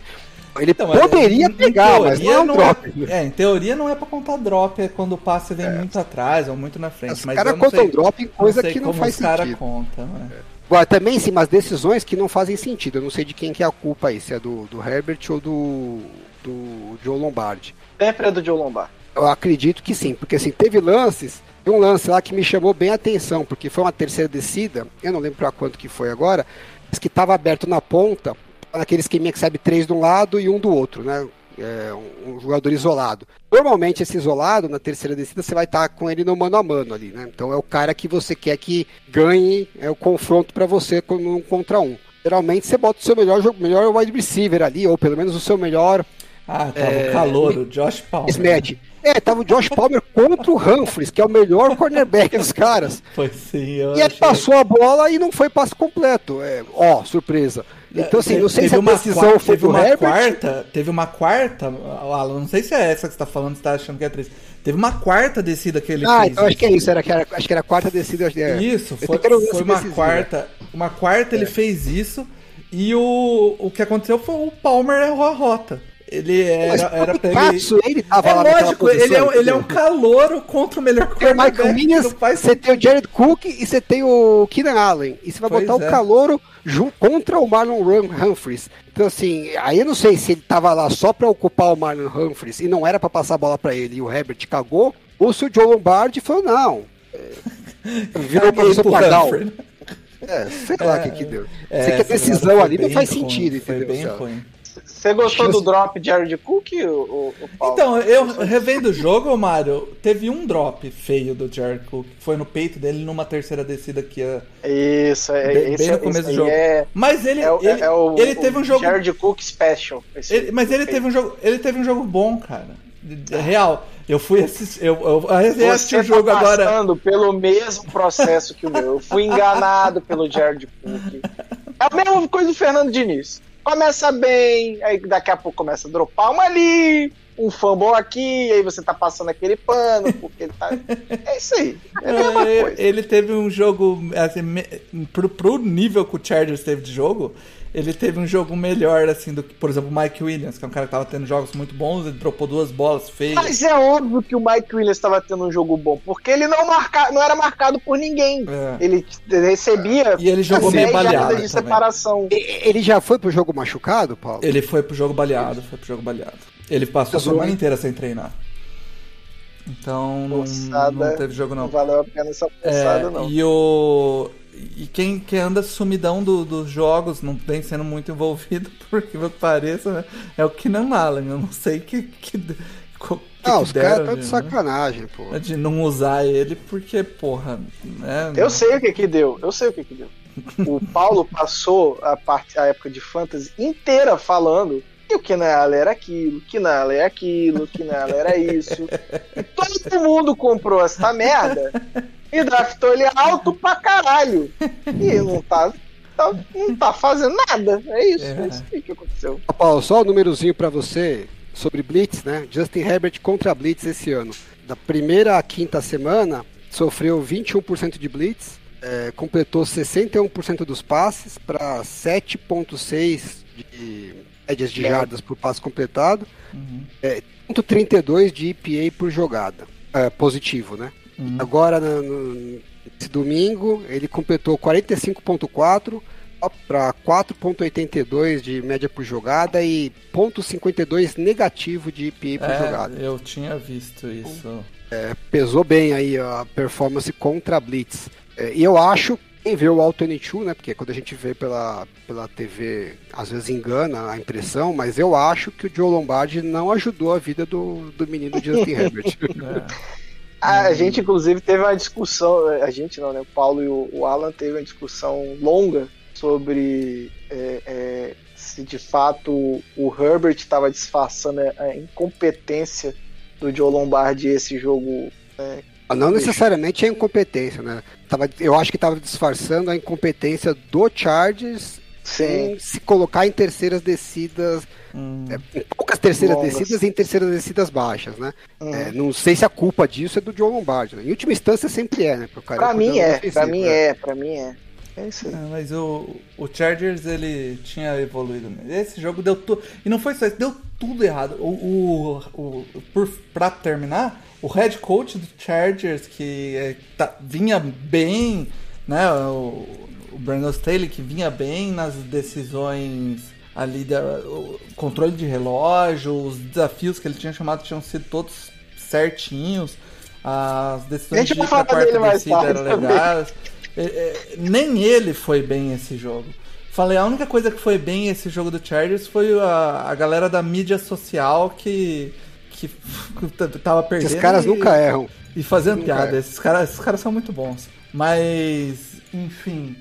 Ele Então, mas poderia em pegar, mas não é um não drop. né? É, em teoria não é pra contar drop, é quando o passe vem muito atrás ou muito na frente. Os mas caras contam drop em coisa sei que não como faz os cara sentido. contam, né? Agora, também sim, umas decisões que não fazem sentido. Eu não sei de quem que é a culpa aí, se é do, do Herbert ou do, do Joe Lombardi. Sempre é do Joe Lombardi. Eu acredito que sim, porque assim, teve lances, tem um lance lá que me chamou bem a atenção, porque foi uma terceira descida, eu não lembro pra quanto que foi agora, mas que estava aberto na ponta, naquele esqueminha que sabe três de um lado e um do outro, né? É, um, jogador isolado. Normalmente esse isolado, na terceira descida, você vai estar com ele no mano a mano ali, né? Então é o cara que você quer que ganhe é o confronto pra você com- um contra um. Geralmente você bota o seu melhor jogo, melhor wide receiver ali, ou pelo menos o seu melhor Ah, tava É, o calor, o Josh Palmer. Smash. É, tava o Josh Palmer contra o Humphries, que é o melhor cornerback dos caras. Foi sim, eu E ele achei- passou a bola e não foi passe completo. É, ó, surpresa. Então, assim, não sei Teve se a uma decisão quarta- foi teve uma Herbert. quarta, teve uma quarta, Alan, não sei se é essa que você tá falando, você tá achando que é três. Teve uma quarta descida que ele Ah, fez. então acho que é isso. Era, era- acho que era a quarta descida. É. Isso, foi, foi uma decisivo. quarta. Uma quarta ele fez isso e o, o que aconteceu foi o Palmer errou a rota. Ele era, era pra ele. Katsu, ele tava É lá lógico, ele é, ele é um calouro contra o melhor Michael quarterback, não faz você tem o Jared Cook e você tem o Keenan Allen. E você vai Pois botar é. o Calouro contra o Marlon Humphries. Então, assim, aí eu não sei se ele tava lá só pra ocupar o Marlon Humphries e não era pra passar a bola pra ele e o Herbert cagou, ou se o Joe Lombardi falou, não. É, [LAUGHS] virou Caguei pra pro Pardal. É, sei lá o que que deu. É, sei que a decisão ali não faz ruim, sentido, Foi entendeu? bem ruim. Você gostou do drop de Jared Cook, o, o, Paulo? Então, eu revendo o jogo, Mário, teve um drop feio do Jared Cook. Foi no peito dele numa terceira descida que ia Isso, é, bem, esse, bem no começo do jogo. É, Mas ele, é, o- ele, é o, ele o teve um jogo. Jared Cook Special. esse- ele- mas ele teve um jogo. Ele teve um jogo bom, cara. De- Real. Eu fui assistir. Eu, eu, eu assisti Você o jogo tá agora. passando pelo mesmo processo que o meu. Eu fui enganado pelo Jared Cook. É a mesma coisa do Fernando Diniz. Começa bem, aí daqui a pouco começa a dropar uma ali, um fumble aqui, aí você tá passando aquele pano, porque ele tá. [LAUGHS] É isso aí. É a mesma É, coisa. ele teve um jogo. Assim, pro, pro nível que o Chargers teve de jogo, ele teve um jogo melhor, assim, do que, por exemplo, o Mike Williams, que é um cara que tava tendo jogos muito bons, ele dropou duas bolas feias. Mas é óbvio que o Mike Williams estava tendo um jogo bom, porque ele não, marca, não era marcado por ninguém. É. Ele recebia E ele jogou 10 meio baleado de separação. Ele já foi pro jogo machucado, Paulo? Ele foi pro jogo baleado, foi pro jogo baleado. Ele passou a semana hein? inteira sem treinar. Então não, não teve jogo Não não. valeu a pena essa É, forçada, não. e o e quem, quem anda sumidão do- dos jogos, não vem sendo muito envolvido, [LAUGHS] porque que pareça, né, é o Keenan Allen. Eu não sei que que, que, Ah, que os caras deram estão de de, sacanagem, pô. né, de não usar ele, porque, porra, né? Eu sei o que que deu, eu sei o que que deu. O Paulo passou a, parte, a época de fantasy inteira falando que o Kinala era aquilo, que Kinala é aquilo, que Kinala era isso. E todo mundo comprou essa merda e draftou ele alto pra caralho. E não tá, tá- não tá fazendo nada. É isso, é, É. isso aí que aconteceu. Paulo, só o númerozinho pra você sobre Blitz, né? Justin Herbert contra Blitz esse ano. Da primeira à quinta semana, sofreu 21% de Blitz, é, completou 61% dos passes para 7,6 de médias de jardas por passe completado, Uhum. é, 32 de EPA por jogada, é, positivo, né? Uhum. Agora, no, no- nesse domingo, ele completou 45,4, para 4.82 de média por jogada e 0.52 negativo de EPA por É, jogada. eu tinha visto isso. É, pesou bem aí a performance contra a Blitz. É, e eu acho, quem vê o All 22, né? Porque quando a gente vê pela, pela TV, às vezes engana a impressão, mas eu acho que o Joe Lombardi não ajudou a vida do, do menino Justin [LAUGHS] Herbert. É. A gente, inclusive, teve uma discussão, a gente não, né? O Paulo e o, o Alan teve uma discussão longa sobre é, é, se de fato o Herbert estava disfarçando a- incompetência do Joe Lombardi esse jogo. né? Não necessariamente a incompetência, né? Tava, eu acho que estava disfarçando a incompetência do Chargers Sim. em se colocar em terceiras descidas, Hum, em poucas terceiras Longas. descidas e em terceiras descidas baixas, né? Uhum. É, não sei se a culpa disso é do Joe Lombardi. Né? Em última instância sempre é, né? Cara Pra mim é, pra ofensivo, mim né? é, pra mim é. É isso aí. É, mas o, o Chargers ele tinha evoluído. Esse jogo deu tudo. E não foi só isso, deu tudo errado. O, o, o, por, pra terminar, o head coach do Chargers, que é, tá- vinha bem, né? O, o Brandon Staley, que vinha bem nas decisões ali, da, o controle de relógio, os desafios que ele tinha chamado tinham sido todos certinhos. As decisões de dele quarta descida eram legais. É, é, nem ele foi bem esse jogo. Falei, a única coisa que foi bem esse jogo do Chargers foi a, a galera da mídia social que, que [LAUGHS] tava perdendo. Esses caras e- nunca erram. E fazendo Nunca piada. Esses caras, esses caras são muito bons. Mas, enfim.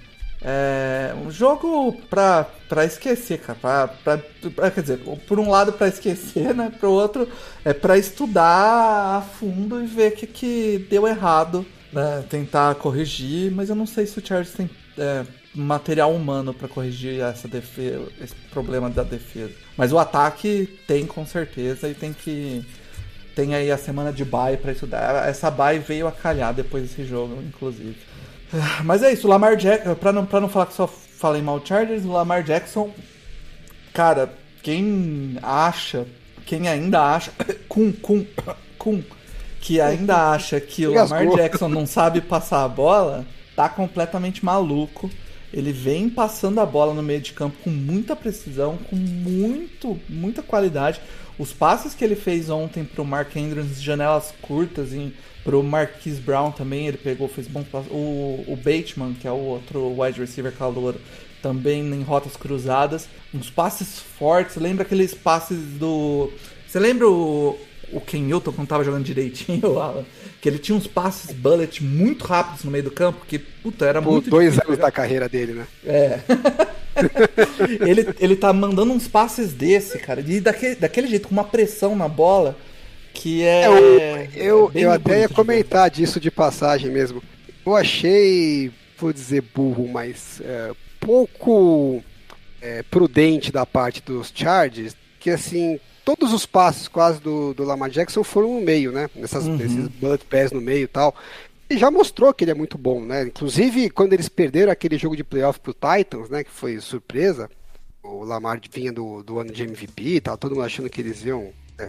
É um jogo pra, pra esquecer, cara. Pra, pra, pra- quer dizer, por um lado pra esquecer, né? Pro outro é pra estudar a fundo e ver o que, que deu errado. Né? Tentar corrigir, mas eu não sei se o Chargers tem é, material humano pra corrigir essa defesa, esse problema da defesa. Mas o ataque tem com certeza e tem que tem aí a semana de bye pra estudar. Essa bye veio a calhar depois desse jogo, inclusive. [SIGHS] Mas é isso, o Lamar Jackson, pra não, pra não falar que só falei mal Chargers, o Lamar Jackson, cara, quem acha, quem ainda acha, [COUGHS] com, com, [COUGHS] com, que ainda acha que o [LAUGHS] Lamar. Jackson não sabe passar a bola, tá completamente maluco. Ele vem passando a bola no meio de campo com muita precisão, com muito, muita qualidade. Os passes que ele fez ontem pro Mark Andrews, janelas curtas, e pro Marquise Brown também, ele pegou, fez bons passes. O, o Bateman, que é o outro wide receiver calouro, também em rotas cruzadas. Uns passes fortes, lembra aqueles passes do. Você lembra o, o Ken Newton quando tava jogando direitinho, [LAUGHS] Alan? Que ele tinha uns passes bullet muito rápidos no meio do campo, que, puta, era Por muito dois difícil anos da carreira dele, né? É. [LAUGHS] ele, ele tá mandando uns passes desse, cara. E daquele, daquele jeito, com uma pressão na bola que é. Eu, é eu, bem eu até ia de comentar disso de passagem mesmo. Eu achei, vou dizer burro, mas é, pouco é, prudente da parte dos Chargers, que assim, todos os passes quase do, do Lamar Jackson foram no meio, né? Nessas, Uhum. Nesses bullet pass no meio e tal. E já mostrou que ele é muito bom, né? Inclusive, quando eles perderam aquele jogo de playoff pro Titans, né? Que foi surpresa. O Lamar vinha do, do ano de MVP e tal, todo mundo achando que eles iam é,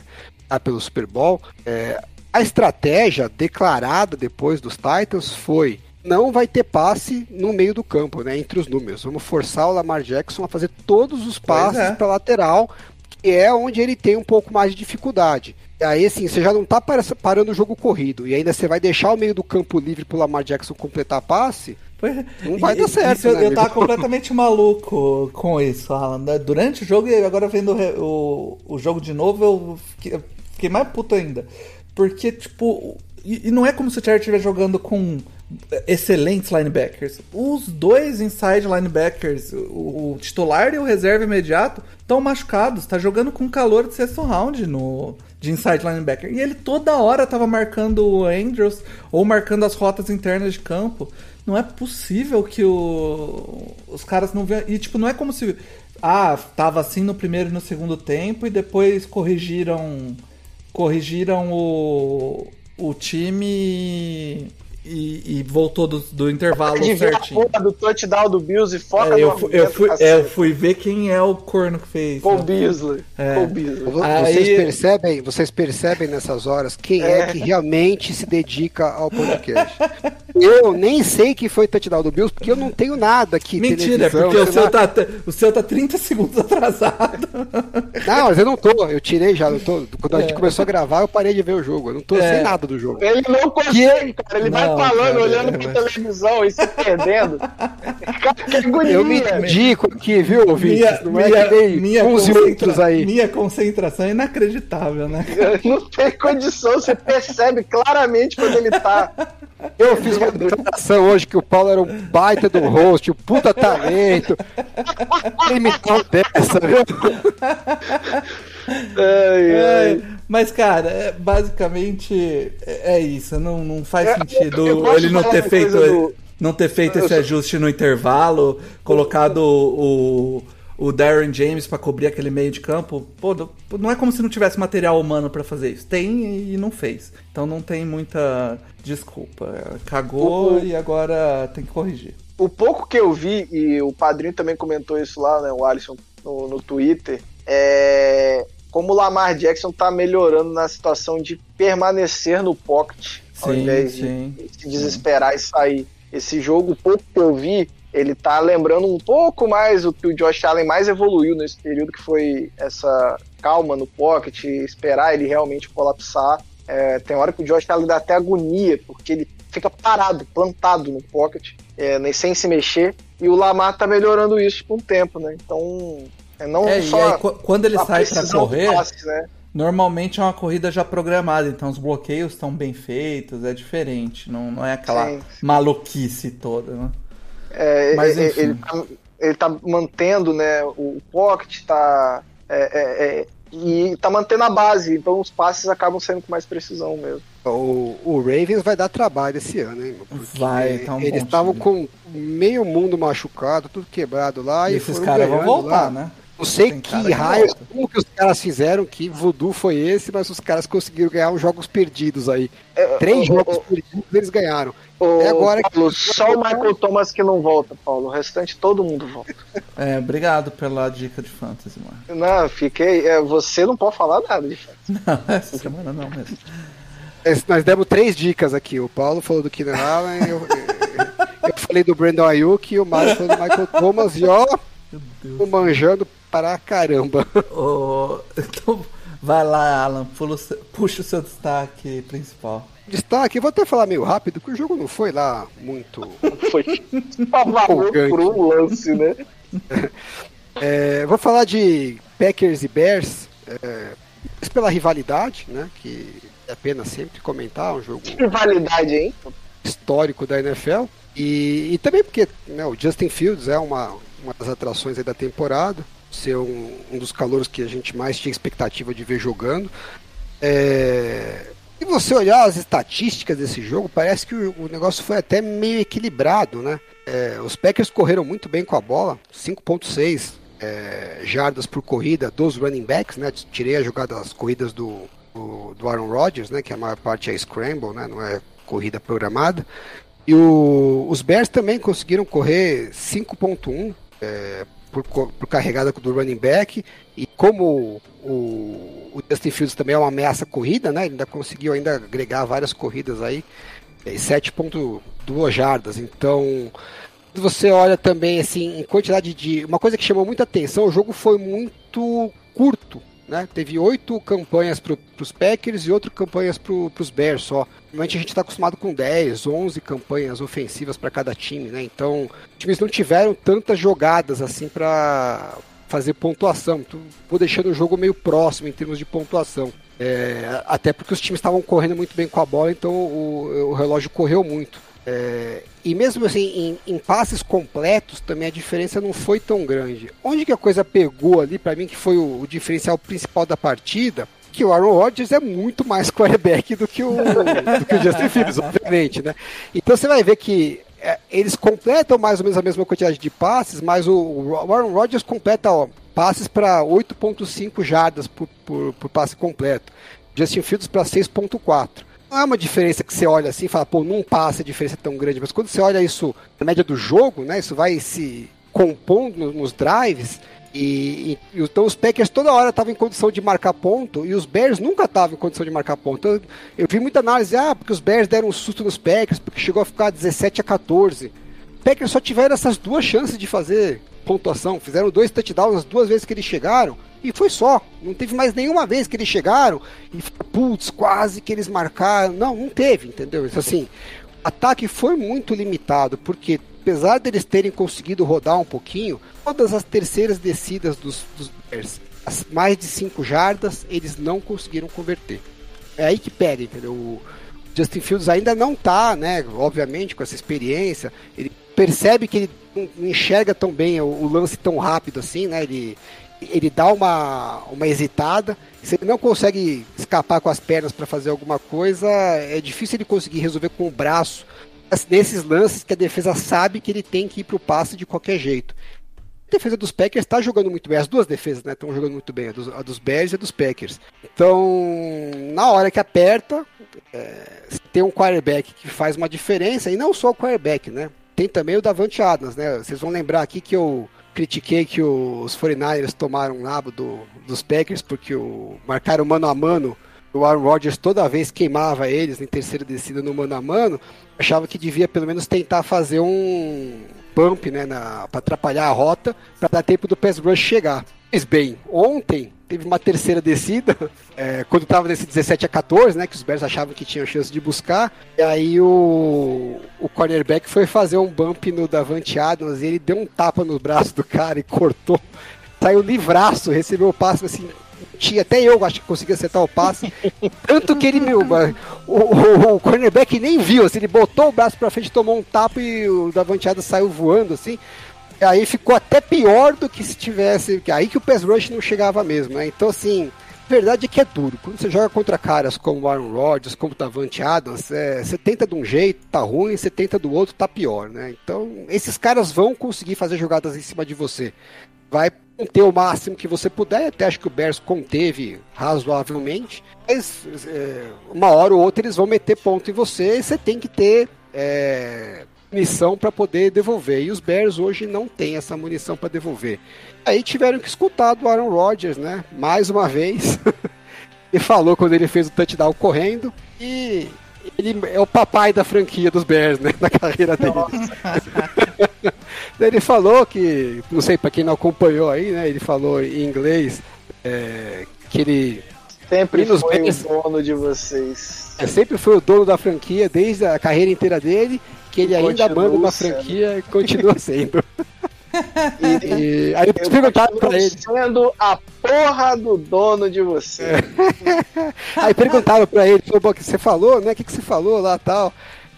ah, pelo Super Bowl. É, a estratégia declarada depois dos Titans foi não vai ter passe no meio do campo, né, entre os números. Vamos forçar o Lamar Jackson a fazer todos os passes é. para lateral, é onde ele tem um pouco mais de dificuldade. Aí, assim, você já não tá para- parando o jogo corrido, e ainda você vai deixar o meio do campo livre pro Lamar Jackson completar passe, é. Não vai dar certo, isso eu, né, eu tava amigo? [LAUGHS] completamente maluco com isso, Alan. né? Durante o jogo e agora vendo o, o, jogo de novo, eu fiquei, fiquei mais puto ainda. Porque, tipo, e, e não é como se o Chargers estivesse jogando com excelentes linebackers. Os dois inside linebackers, o, o titular e o reserva imediato, estão machucados. Tá jogando com calor de sexto round no, de inside linebacker. E ele toda hora tava marcando o Andrews ou marcando as rotas internas de campo. Não é possível que o, os caras não venham. E tipo, não é como se. Ah, tava assim no primeiro e no segundo tempo e depois corrigiram. Corrigiram o, o time e, e voltou do, do intervalo De ver a certinho. porra do touchdown do Bills e foca É, eu, no eu, fui, é, eu fui ver quem é o corno que fez. Paul né? Beasley. É. Paul Beasley. Aí- Vocês percebem, vocês percebem nessas horas quem é, É. que realmente se dedica ao podcast. Eu nem sei que foi touchdown do Bills, porque eu não tenho nada aqui. Mentira, é porque o seu, tá, o seu tá 30 segundos [LAUGHS] atrasado. Não, mas eu não tô, eu tirei já, não tô. Quando a gente começou a gravar, eu parei de ver o jogo. Eu não tô É. sem nada do jogo. Ele não consegue, cara. Ele Não, vai falando, cara, olhando é, pra mas- televisão e se perdendo. [LAUGHS] Cara, que agonia. Eu me dedico aqui, viu, ouvintes? Minha, não é minha, que nem minha, uns e concentra- outros aí. minha concentração é inacreditável, né? Não tem condição, você percebe claramente quando ele tá. [LAUGHS] Eu fiz uma declaração hoje que o Paulo era um baita do host, um puta talento. Ele me dessa, viu? [LAUGHS] Ai, ai. É, mas, cara, é, basicamente é é isso. Não, não faz É, sentido ele não ter feito, do- não ter feito Eu esse só- ajuste no intervalo, colocado o, o Darren James pra cobrir aquele meio de campo. Pô, não é como se não tivesse material humano pra fazer isso. Tem e não fez. Então não tem muita desculpa. Cagou O- e agora tem que corrigir. O pouco que eu vi, e o padrinho também comentou isso lá, né? O Alisson no, no Twitter, é como o Lamar Jackson tá melhorando na situação de permanecer no pocket ao Sim, invés sim. de se desesperar e sair. Esse jogo, pouco que eu vi, ele tá lembrando um pouco mais o que o Josh Allen mais evoluiu nesse período, que foi essa calma no pocket, esperar ele realmente colapsar. É, tem hora que o Josh Allen dá até agonia, porque ele fica parado, plantado no pocket, é, nem- sem se mexer, e o Lamar tá melhorando isso com o tempo, né? Então, é não É, e só aí, qu- quando ele a sai do correr, passe, né? Normalmente é uma corrida já programada, então os bloqueios estão bem feitos, é diferente, não, não é aquela Sim. maluquice toda, né? É, Mas, enfim. ele, tá, ele tá mantendo né, o pocket, tá, é, é, é, e tá mantendo a base, então os passes acabam sendo com mais precisão mesmo. O, o Ravens vai dar trabalho esse ano, hein? Vai, tá um Eles estavam com meio mundo machucado, tudo quebrado lá. E E, esses caras vão voltar, lá. né? Não sei Tem que que volta. como que os caras fizeram, que voodoo foi esse, mas os caras conseguiram ganhar uns jogos perdidos aí. Três o- jogos o- perdidos eles ganharam. O, É agora que- Paulo, só o Michael Thomas que não volta, Paulo. O restante todo mundo volta. [LAUGHS] É, obrigado pela dica de fantasy, mano. Não, fiquei. é, você não pode falar nada de fato. [LAUGHS] Não, essa semana não mesmo. Nós- demos três dicas aqui. O Paulo falou do Keenan Allen, eu, eu falei do Brandon Ayuk e o Mário falou do Michael Thomas. E ó. Tô manjando para caramba. Ô, então, vai lá, Alan, seu- puxa o seu destaque principal. Destaque, eu vou até falar meio rápido, que o jogo não foi lá muito. Foi por um lance, né? [LAUGHS] É, vou falar de Packers e Bears, é, pela rivalidade, né? Que é pena sempre comentar, um jogo Rivalidade, hein? histórico da NFL. E, e também porque né, o Justin Fields é uma, uma das atrações da temporada, ser um, um dos calouros que a gente mais tinha expectativa de ver jogando. É, e você olhar as estatísticas desse jogo, parece que o, o negócio foi até meio equilibrado, né? É, os Packers correram muito bem com a bola, 5.6 é, jardas por corrida dos running backs, né? Tirei a jogada das corridas do, do, do Aaron Rodgers, né? Que a maior parte é scramble, né? Não é corrida programada. E o- os Bears também conseguiram correr 5.1 é, por, por carregada do running back. E como o, o Justin Fields também é uma ameaça corrida, né? Ele ainda conseguiu ainda agregar várias corridas aí. é, 7.2 jardas. Então, você olha também assim, em quantidade de. Uma coisa que chamou muita atenção, o jogo foi muito curto. Né? Teve oito campanhas para os Packers e oito campanhas para os Bears só. Normalmente a gente está acostumado com 10, 11 campanhas ofensivas para cada time, né? Então, os times não tiveram tantas jogadas assim para fazer pontuação. Então, vou deixando o jogo meio próximo em termos de pontuação. É, até porque os times estavam correndo muito bem com a bola, então o, o relógio correu muito. É, e mesmo assim, em, em passes completos, também a diferença não foi tão grande. Onde que a coisa pegou ali, para mim, que foi o, o diferencial principal da partida, que o Aaron Rodgers é muito mais [LAUGHS] quarterback do que o, do que o Justin Fields, obviamente, né? Então você vai ver que é, eles completam mais ou menos a mesma quantidade de passes, mas o, o Aaron Rodgers completa ó, passes para 8.5 jardas por, por, por passe completo. Justin Fields para 6.4 não é uma diferença que você olha assim e fala, pô, num passe a diferença tão grande, mas quando você olha isso na média do jogo, né, isso vai se compondo no- nos drives. E, e- então os Packers toda hora estavam em condição de marcar ponto e os Bears nunca estavam em condição de marcar ponto. Eu, eu vi muita análise, ah, porque os Bears deram um susto nos Packers, porque chegou a ficar 17 a 14. Os Packers só tiveram essas duas chances de fazer pontuação. Fizeram dois touchdowns as duas vezes que eles chegaram. E foi só. Não teve mais nenhuma vez que eles chegaram e putz, quase que eles marcaram. Não, não teve, entendeu? Assim, o ataque foi muito limitado, porque apesar deles terem conseguido rodar um pouquinho, todas as terceiras descidas dos, dos Bears, as mais de 5 jardas, eles não conseguiram converter. É aí que pega, entendeu? O Justin Fields ainda não tá, né, obviamente, com essa experiência, ele percebe que ele não enxerga tão bem o, o lance tão rápido assim, né? Ele, ele dá uma, uma hesitada. Se ele não consegue escapar com as pernas para fazer alguma coisa, é difícil ele conseguir resolver com o braço nesses lances que a defesa sabe que ele tem que ir para o passe de qualquer jeito. A defesa dos Packers está jogando muito bem. As duas defesas estão jogando muito bem, a dos, a dos Bears e a dos Packers. Então, na hora que aperta, é, tem um quarterback que faz uma diferença, e não só o quarterback, né? Tem também o Davante Adams, né? Vocês vão lembrar aqui que eu critiquei que os 49ers tomaram um nabo do, dos Packers porque o, marcaram mano a mano. O Aaron Rodgers toda vez queimava eles em terceira descida no mano a mano. Achava que devia pelo menos tentar fazer um bump, né, para atrapalhar a rota, para dar tempo do pass rush chegar. Mas bem, ontem teve uma terceira descida, [LAUGHS] é, quando estava nesse 17 a 14, né, que os Bears achavam que tinham chance de buscar, e aí o, o cornerback foi fazer um bump no Davante Adams e ele deu um tapa no braço do cara e cortou, saiu livraço, recebeu o passe assim, tinha, até eu acho que consegui acertar o passe, tanto que ele, meu, o, o, o cornerback nem viu, assim, ele botou o braço pra frente, tomou um tapa e o Davante Adams saiu voando, assim, aí ficou até pior do que se tivesse. Aí que o pass rush não chegava mesmo, né? Então, assim, a verdade é que é duro. Quando você joga contra caras como o Aaron Rodgers, como o Davante Adams, é, você tenta de um jeito, tá ruim, você tenta do outro, tá pior, né? Então, esses caras vão conseguir fazer jogadas em cima de você. Vai conter o máximo que você puder, até acho que o Bears conteve razoavelmente, mas é, uma hora ou outra eles vão meter ponto em você e você tem que ter. É, munição para poder devolver. E os Bears hoje não têm essa munição para devolver. Aí tiveram que escutar do Aaron Rodgers, né? Mais uma vez. [LAUGHS] ele falou quando ele fez o touchdown correndo. E ele é o papai da franquia dos Bears, né? [LAUGHS] Na carreira dele. [LAUGHS] ele falou que, não sei para quem não acompanhou aí, né? Ele falou em inglês é, que ele Sempre nos foi Bears- o dono de vocês. é, sempre foi o dono da franquia desde a carreira inteira dele, que ele ainda continua manda uma sendo. franquia e continua [LAUGHS] sendo. E [LAUGHS] E aí eu perguntaram pra ele, sendo a porra do dono de você. [LAUGHS] aí perguntaram pra ele, falou, "Bom, o que você falou, né? O que, que você falou lá tal?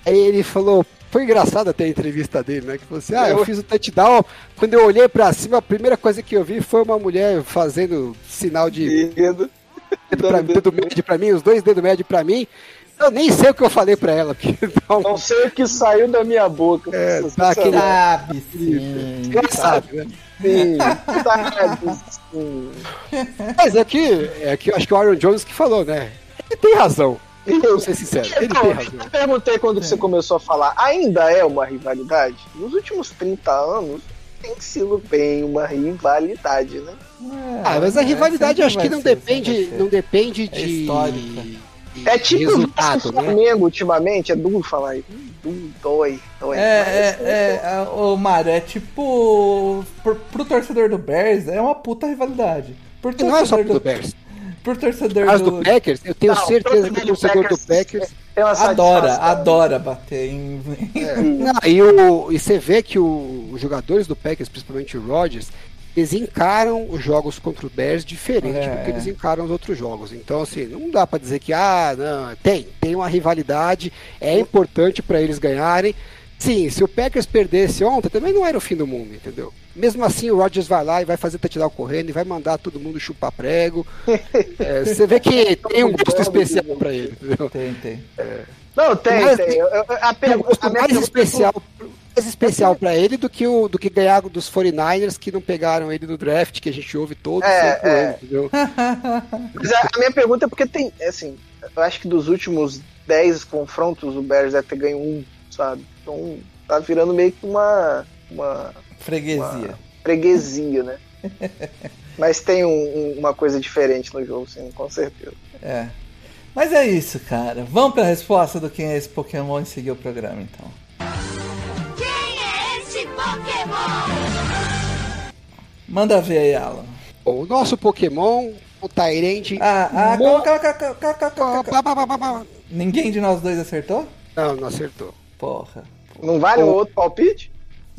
Aí ele falou, foi engraçado até a entrevista dele, né? Que falou assim, ah, eu fiz o touchdown, quando eu olhei pra cima, a primeira coisa que eu vi foi uma mulher fazendo sinal de Querido. dedo, pra, dedo médio pra mim, os dois dedos médios pra mim. Eu nem sei o que eu falei pra ela, porque [LAUGHS] dá um- Não sei o que saiu da minha boca. É, aquele- Sabe sim. Sabe, né? Sim, sabe, sim. Mas é que, é que eu acho que o Aaron Jones que falou, né? Ele tem razão. Vou ser sincero, ele Então, tem razão. eu perguntei quando você começou a falar, ainda é uma rivalidade? Nos últimos 30 anos, tem sido bem uma rivalidade, né? Ah, mas a É, rivalidade eu acho que não ser, depende, não depende É de, histórica. É tipo o resultado, e né? Flamengo ultimamente, é duro falar isso. Duro, dói, dói. É, é, é, é, ô Mário, é tipo. Pro, pro torcedor do Bears é uma puta rivalidade. Por Não é só torcedor do Bears. Por torcedor Mas do. do Packers, eu tenho Não, certeza que o torcedor do Packers. uma Adora, adora bater em. Não, e, o, e você vê que o- os jogadores do Packers, principalmente o Rodgers, eles encaram os jogos contra o Bears diferente É, do que é. eles encaram os outros jogos. Então, assim, não dá pra dizer que, ah, não, tem, tem uma rivalidade, é importante pra eles ganharem. Sim, se o Packers perdesse ontem, também não era o fim do mundo, entendeu? Mesmo assim, o Rodgers vai lá e vai fazer touchdown correndo e vai mandar todo mundo chupar prego. [LAUGHS] É, você vê que tem um gosto especial pra ele, entendeu? Tem, tem. Não, tem, Mas- tem. Eu- eu- A, Tem um pergunta, gosto a mais pergunta- especial, mais especial para ele do que o do que ganhar dos 49ers que não pegaram ele no draft, que a gente ouve todo É, sempre é. ano, entendeu? [LAUGHS] Mas a, a minha pergunta é porque tem, assim, eu acho que dos últimos 10 confrontos o Bears deve ter ganho um, sabe? Então tá virando meio que uma. uma freguesia. freguesia, né? [LAUGHS] Mas tem um- um- uma coisa diferente no jogo, sim, com certeza. É. Mas é isso, cara. Vamos pra resposta do quem é esse Pokémon e seguir o programa, então. Pokémon? Manda ver aí, Alan. O nosso Pokémon, o Tyrande. Ah, ah, Mo- calma, calma, calma, calma, calma. Ninguém de nós dois acertou? Não, não acertou. Porra. Não vale um outro palpite?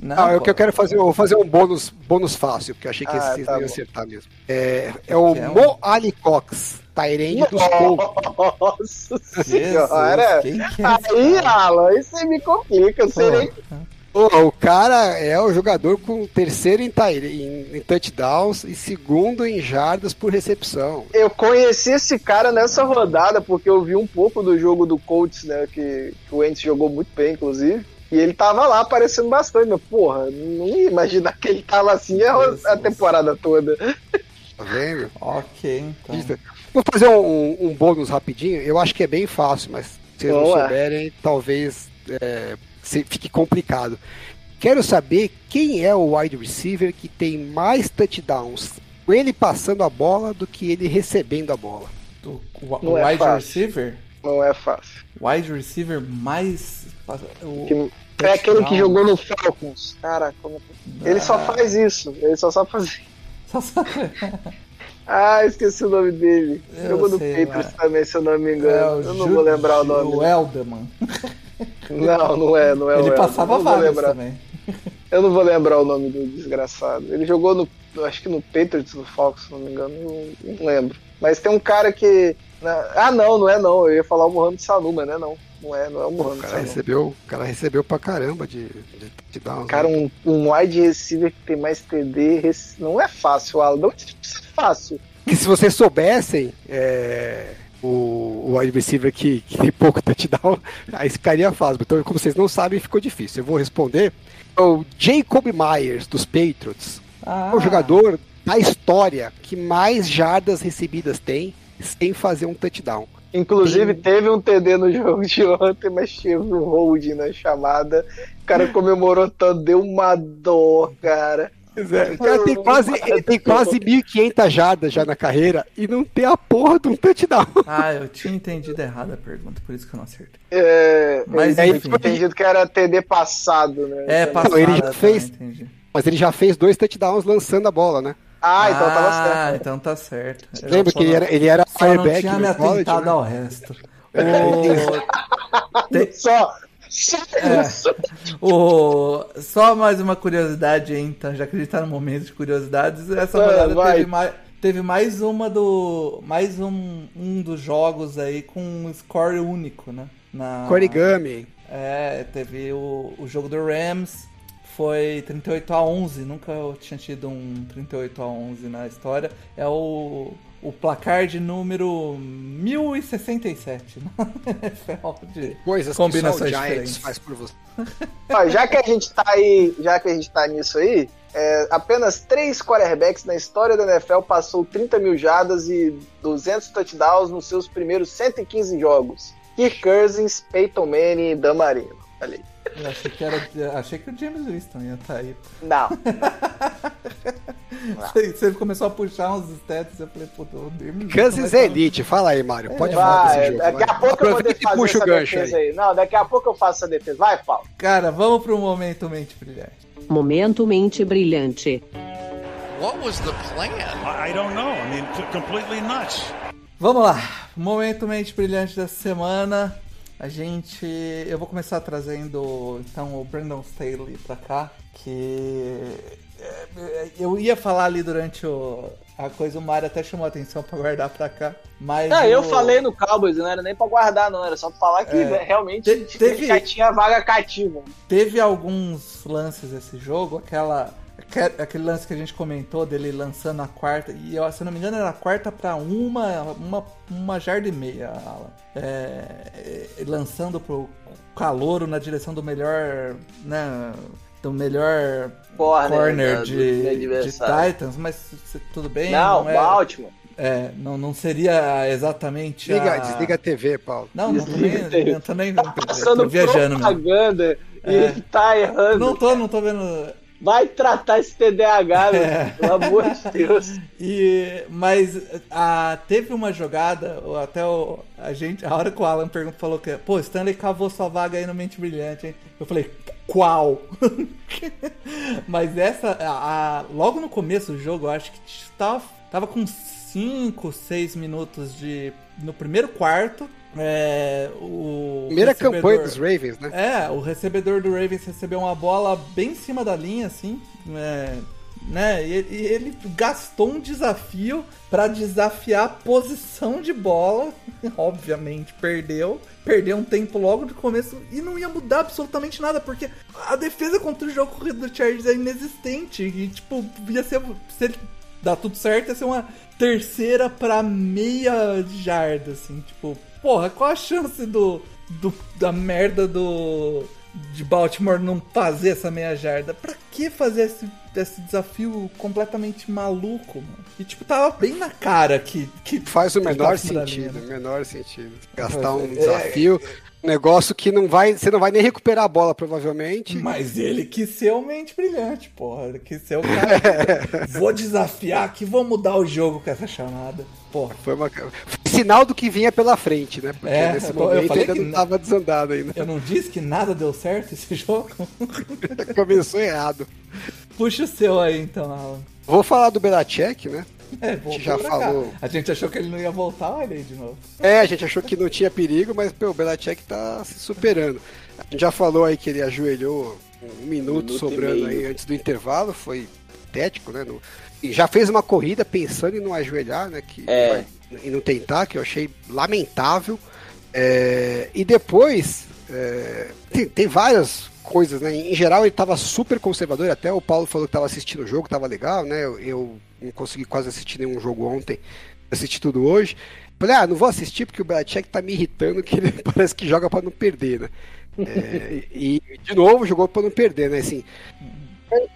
Não, Ah, é o pô. que eu quero fazer, eu vou fazer um bônus, bônus fácil, porque eu achei que Ah, esse vocês tá não bom. acertar mesmo. É, é o Que é um- Mo Alicox, Tyrande dos Colts. Nossa Jesus, senhora! quem que é Aí? Alan, isso aí me complica. Eu sei nem Porra. Pô, o cara é o jogador com terceiro em, em, em touchdowns e segundo em jardas por recepção. Eu conheci esse cara nessa rodada porque eu vi um pouco do jogo do Colts, né? Que, que o Wentz jogou muito bem, inclusive. E ele tava lá aparecendo bastante, mas porra, não ia imaginar que ele tava assim a, a temporada toda. Tá vendo? Ok, então. Vou fazer um, um- um bônus rapidinho. Eu acho que é bem fácil, mas se vocês não souberem, talvez é, fique complicado. Quero saber quem é o wide receiver que tem mais touchdowns. Ele passando a bola do que ele recebendo a bola. O, o, Não o é wide fácil. receiver? Não é fácil. Wide receiver mais. O, é aquele que jogou no Falcons. Caraca, como... ele só Ah. faz isso. Ele só sabe fazer. Só sabe- [LAUGHS] Ah, esqueci o nome dele. Eu Jogou no Patriots também, se eu não me É, engano. o eu não Ju- vou lembrar o nome. O Elderman. [LAUGHS] Não, não é, não é. Ele o passava vários também. [LAUGHS] Eu não vou lembrar o nome do desgraçado. Ele jogou no. Acho que no Patriots do Falcons, se não me engano. Não, não lembro. Mas tem um cara que. na- Ah, não, não é não. Eu ia falar o Mohamed Sanu, mas não é não. Não é, não é o cara recebeu, o cara recebeu pra caramba de, de touchdowns. Cara, né? um, um wide receiver que tem mais TD rec- não é fácil, Alan. Não é fácil. Que se vocês soubessem é, o, o wide receiver que, que tem pouco touchdown, [LAUGHS] aí ficaria fácil. Então, como vocês não sabem, ficou difícil. Eu vou responder. É O Jacob Myers, dos Patriots, Ah, é o jogador da história que mais jardas recebidas tem sem fazer um touchdown. Inclusive, Tem- teve um TD no [LAUGHS] jogo de ontem, mas teve um hold na chamada. O cara comemorou tanto, deu uma dor, cara. O cara tem quase, ele tem quase 1.500 jardas já na carreira e não tem a porra de um touchdown. [LAUGHS] Ah, eu tinha entendido errado a pergunta, por isso que eu não acertei. É, Mas, aí enfim. foi entendido que era TD passado, né? É, Então- passada, ele já tá, fez-. Mas ele já fez dois touchdowns lançando a bola, né? Ah, então tava Ah, certo. então tá certo. Eu Lembra que ele não- era, ele era Só não fireback tinha me no college, atentado né? ao resto. O- Tem- Só, só É. isso. O... Só mais uma curiosidade então, já que a gente tá no momento de curiosidades, essa É, rodada teve mais, teve mais uma do. Mais um, um dos jogos aí com um score único, né? Na... Korigami. É, teve o, o jogo do Rams, foi 38 a 11, nunca eu tinha tido um 38 a 11 na história. É o, o placar de número 1067 na NFL de Coisas que só o combinações Giants faz por você. [LAUGHS] Ó, já que a gente tá aí, já que a gente tá nisso aí, é, apenas três quarterbacks na história da NFL passou 30 mil jardas e 200 touchdowns nos seus primeiros 115 jogos. Kirk Cousins, Peyton Manning e Dan Marino. Olha aí. Eu achei que, era, achei que o James Winston ia estar aí. [LAUGHS] Não. Você, você começou a puxar uns stats, eu falei, puta, o James Kansas é elite. Fala aí, Mário. Pode falar Vai, desse jogo. daqui vai. a pouco eu vou Aproveita fazer puxa o essa gancho defesa aí. aí. Não, daqui a pouco eu faço essa defesa. Vai, Paulo. Cara, vamos pro momento mente brilhante. Momento mente brilhante. What was the plan? I don't know. I mean, completely nuts. Vamos lá, momento mente brilhante dessa semana. A gente. Eu vou começar trazendo então o Brandon Staley pra cá, que. é, Eu ia falar ali durante o, a coisa, o Mário até chamou a atenção pra guardar pra cá. Mas. Eu o- falei no Cowboys, não era nem pra guardar, não. Era só pra falar que É. né, realmente Te- teve- já tinha vaga cativa. Teve alguns lances desse jogo, aquela. Aque- Aquele lance que a gente comentou dele lançando a quarta, e eu, se eu não me engano era a quarta pra uma, uma, uma jarda e meia, Alan. É, é, lançando pro calouro na direção do melhor, né, do melhor Corner, corner né, do- de, do de. Titans, mas se- tudo bem. Não, é, Baltimore. é, não, não seria exatamente Desliga, a... desliga a TV, Paulo. Não, não tô nem, Desliga. não tô nem Tá passando viajando mesmo. propaganda É. e tá errando. Não tô, não tô vendo. Vai tratar esse TDAH, [LAUGHS] meu. É. Pelo amor de Deus. E, mas a, teve uma jogada, até o, a gente, a hora que o Alan perguntou, falou que, pô, Stanley cavou sua vaga aí no Mente Brilhante, hein? Eu falei, qual? [LAUGHS] mas essa, a, a- logo no começo do jogo, eu acho que tava, tava com 5, 6 minutos de. no primeiro quarto. É, o Primeira recebedor- campanha dos Ravens, né? é, o recebedor do Ravens recebeu uma bola bem em cima da linha, assim, é, né? E ele, e ele gastou um desafio pra desafiar a posição de bola. [LAUGHS] Obviamente, perdeu. Perdeu um tempo logo de começo e não ia mudar absolutamente nada, porque a defesa contra o jogo corrido do Chargers é inexistente. E, tipo, ia ser. Se ele dar tudo certo, ia ser uma terceira pra meia jarda, assim, tipo, porra, qual a chance do, do da merda do de Baltimore não fazer essa meia jarda? Pra que fazer esse, esse desafio completamente maluco, mano? E tipo, tava bem na cara que, que Faz o que menor sentido, linha, né? menor sentido. Gastar um É, desafio, um negócio que não vai, você não vai nem recuperar a bola provavelmente. Mas ele quis ser o mente brilhante, porra. Ele quis ser o cara. que- [LAUGHS] vou desafiar aqui, vou mudar o jogo com essa chamada. Porra. Foi uma sinal do que vinha pela frente, né? Porque É, nesse momento ainda que não. tava desandado ainda. Eu não disse que nada deu certo esse [LAUGHS] jogo? Começou errado. Puxa o seu aí então, Alan. Vou falar do Belichick, né? É, voltou já pra falou. cá. A gente achou que ele não ia voltar, olha aí de novo. É, a gente achou que não tinha perigo, mas pô, o Belichick tá se superando. A gente já falou aí que ele ajoelhou um minuto minuto e sobrando aí antes do intervalo, foi patético, né? No- e já fez uma corrida pensando em não ajoelhar, né? Que É. e não tentar, que eu achei lamentável. É, e depois, é, tem, tem várias coisas, né? Em geral ele tava super conservador, até o Paulo falou que tava assistindo o jogo, tava legal, né? Eu, eu não consegui quase assistir nenhum jogo ontem, assisti tudo hoje. Falei, ah, não vou assistir porque o Belichick tá me irritando, que ele [LAUGHS] parece que joga pra não perder, né? É, e, de novo, jogou pra não perder, né? Assim,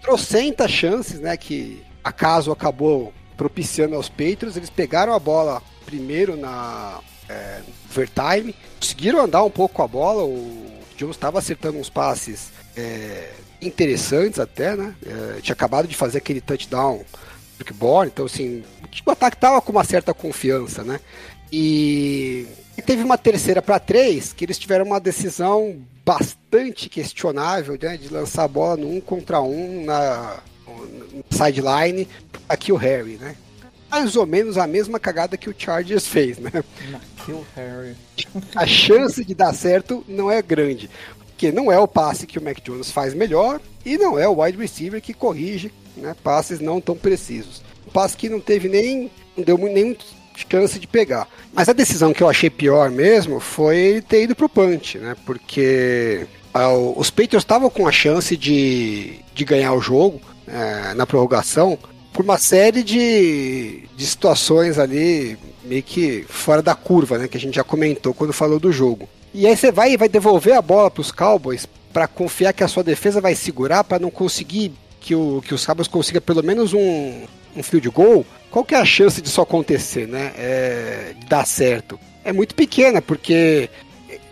trocentas chances, né? Que acaso acabou propiciando aos Patriots. Eles pegaram a bola primeiro na é, overtime, conseguiram andar um pouco a bola. O Jones estava acertando uns passes é, interessantes até, né? É, tinha acabado de fazer aquele touchdown Brookborn, então assim, o ataque tava com uma certa confiança, né? E, e teve uma terceira para três que eles tiveram uma decisão bastante questionável, né? De lançar a bola no um contra um na, na sideline aqui o Harry, né? Mais ou menos a mesma cagada que o Chargers fez, né? Kill Harry. [LAUGHS] a chance de dar certo não é grande. Porque não é o passe que o Mac Jones faz melhor e não é o wide receiver que corrige né, passes não tão precisos. Um passe que não teve nem. não deu nem chance de pegar. Mas a decisão que eu achei pior mesmo foi ter ido pro punch, né? Porque o- os Patriots estavam com a chance de, de ganhar o jogo eh, na prorrogação por uma série de, de situações ali meio que fora da curva, né? Que a gente já comentou quando falou do jogo. E aí você vai vai devolver a bola para os Cowboys para confiar que a sua defesa vai segurar para não conseguir que, o, que os Cowboys consiga pelo menos um, um field goal. Qual que é a chance disso acontecer, né? É, de dar certo? É muito pequena, porque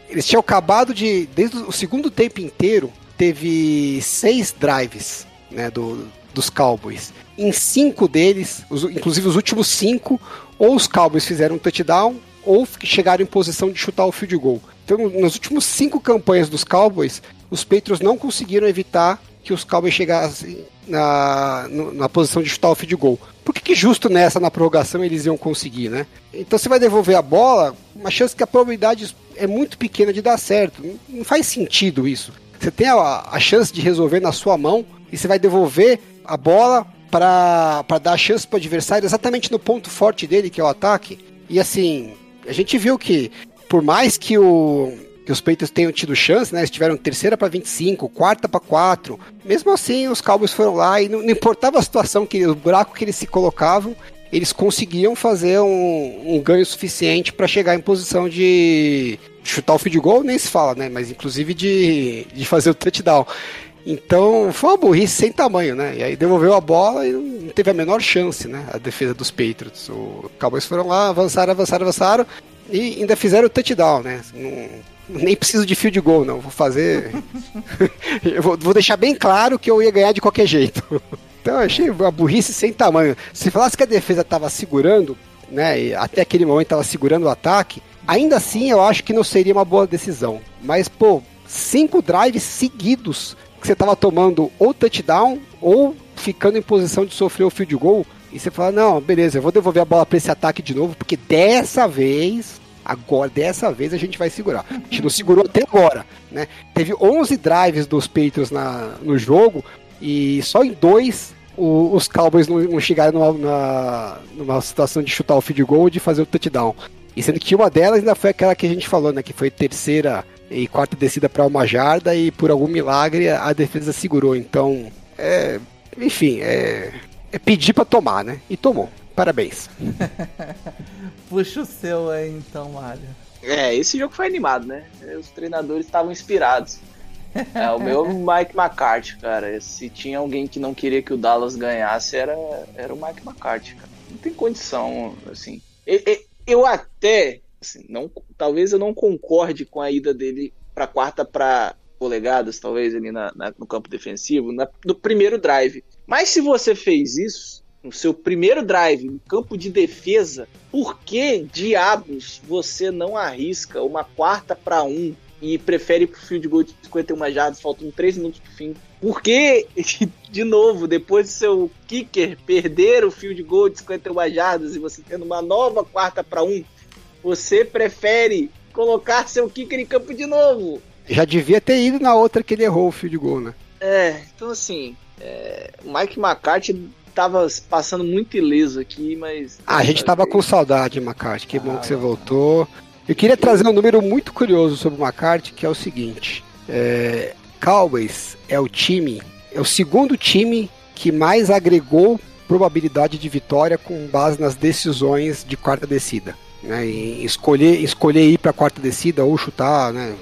eles tinham acabado de. Desde o segundo tempo inteiro, teve seis drives né, do, dos Cowboys. Em cinco deles, os- inclusive os últimos cinco, ou os Cowboys fizeram um touchdown, ou chegaram em posição de chutar o field goal. Então, nas últimas cinco campanhas dos Cowboys, os Patriots não conseguiram evitar que os Cowboys chegassem na, na posição de chutar o field goal. Por que, que justo nessa, na prorrogação, eles iam conseguir, né? Então você vai devolver a bola, uma chance que a probabilidade é muito pequena de dar certo. Não faz sentido isso. Você tem a, a chance de resolver na sua mão e você vai devolver a bola para dar chance para o adversário exatamente no ponto forte dele, que é o ataque. E assim, a gente viu que por mais que o que os Patriots tenham tido chance, né? Eles tiveram terceira para 25, quarta para 4. Mesmo assim, os Cowboys foram lá e não, não importava a situação, que o buraco que eles se colocavam, eles conseguiam fazer um, um ganho suficiente para chegar em posição de chutar o field goal, nem se fala, né? Mas inclusive de, de fazer o touchdown. Então foi uma burrice sem tamanho, né? E aí devolveu a bola e não teve a menor chance, né? A defesa dos Patriots. O Cowboys foram lá, avançaram, avançaram, avançaram. E ainda fizeram o touchdown, né? Não, nem preciso de field goal, não. Vou fazer. [LAUGHS] vou, vou deixar bem claro que eu ia ganhar de qualquer jeito. então eu achei uma burrice sem tamanho. Se falasse que a defesa tava segurando, né? Até aquele momento tava segurando o ataque, ainda assim eu acho que não seria uma boa decisão. Mas, pô, cinco drives seguidos que você tava tomando ou touchdown ou ficando em posição de sofrer o field goal. E você fala, não, beleza, eu vou devolver a bola para esse ataque de novo, porque dessa vez, agora, dessa vez a gente vai segurar. A gente não segurou até agora, né? Teve 11 drives dos Patriots na, no jogo e só em dois o- os Cowboys não, não chegaram numa, na- numa situação de chutar o field goal ou de fazer o touchdown. E sendo que uma delas ainda foi aquela que a gente falou, né? Que foi terceira e quarta descida para uma jarda e por algum milagre a defesa segurou. Então, é, enfim, é, é pedir para tomar, né? E tomou. Parabéns. [LAUGHS] Puxa o seu aí então, Mário. É, esse jogo foi animado, né? Os treinadores estavam inspirados. É, o meu [LAUGHS] Mike McCarthy, cara. Se tinha alguém que não queria que o Dallas ganhasse, era, era o Mike McCarthy, cara. Não tem condição, assim. E- e- Eu até, assim, não, talvez eu não concorde com a ida dele pra quarta pra polegadas, talvez, ali na, na- no campo defensivo, na- no primeiro drive. Mas se você fez isso, no seu primeiro drive, no campo de defesa, por que diabos você não arrisca uma quarta para um e prefere pro field goal de 51 jardas, faltando 3 minutos pro fim? Por que, [LAUGHS] de novo, depois do seu kicker perder o field goal de 51 jardas e você tendo uma nova quarta para um, você prefere colocar seu kicker em campo de novo? Já devia ter ido na outra que ele errou o field goal, né? É, então assim, é, o Mike McCarthy tava passando muito ileso aqui, mas. Ah, a gente tava com saudade, McCarthy. Que bom que você voltou. Eu queria trazer um número muito curioso sobre o McCarthy, que é o seguinte: é, Cowboys é o time, é o segundo time que mais agregou probabilidade de vitória com base nas decisões de quarta descida. Né, escolher, escolher ir para quarta descida ou chutar, né?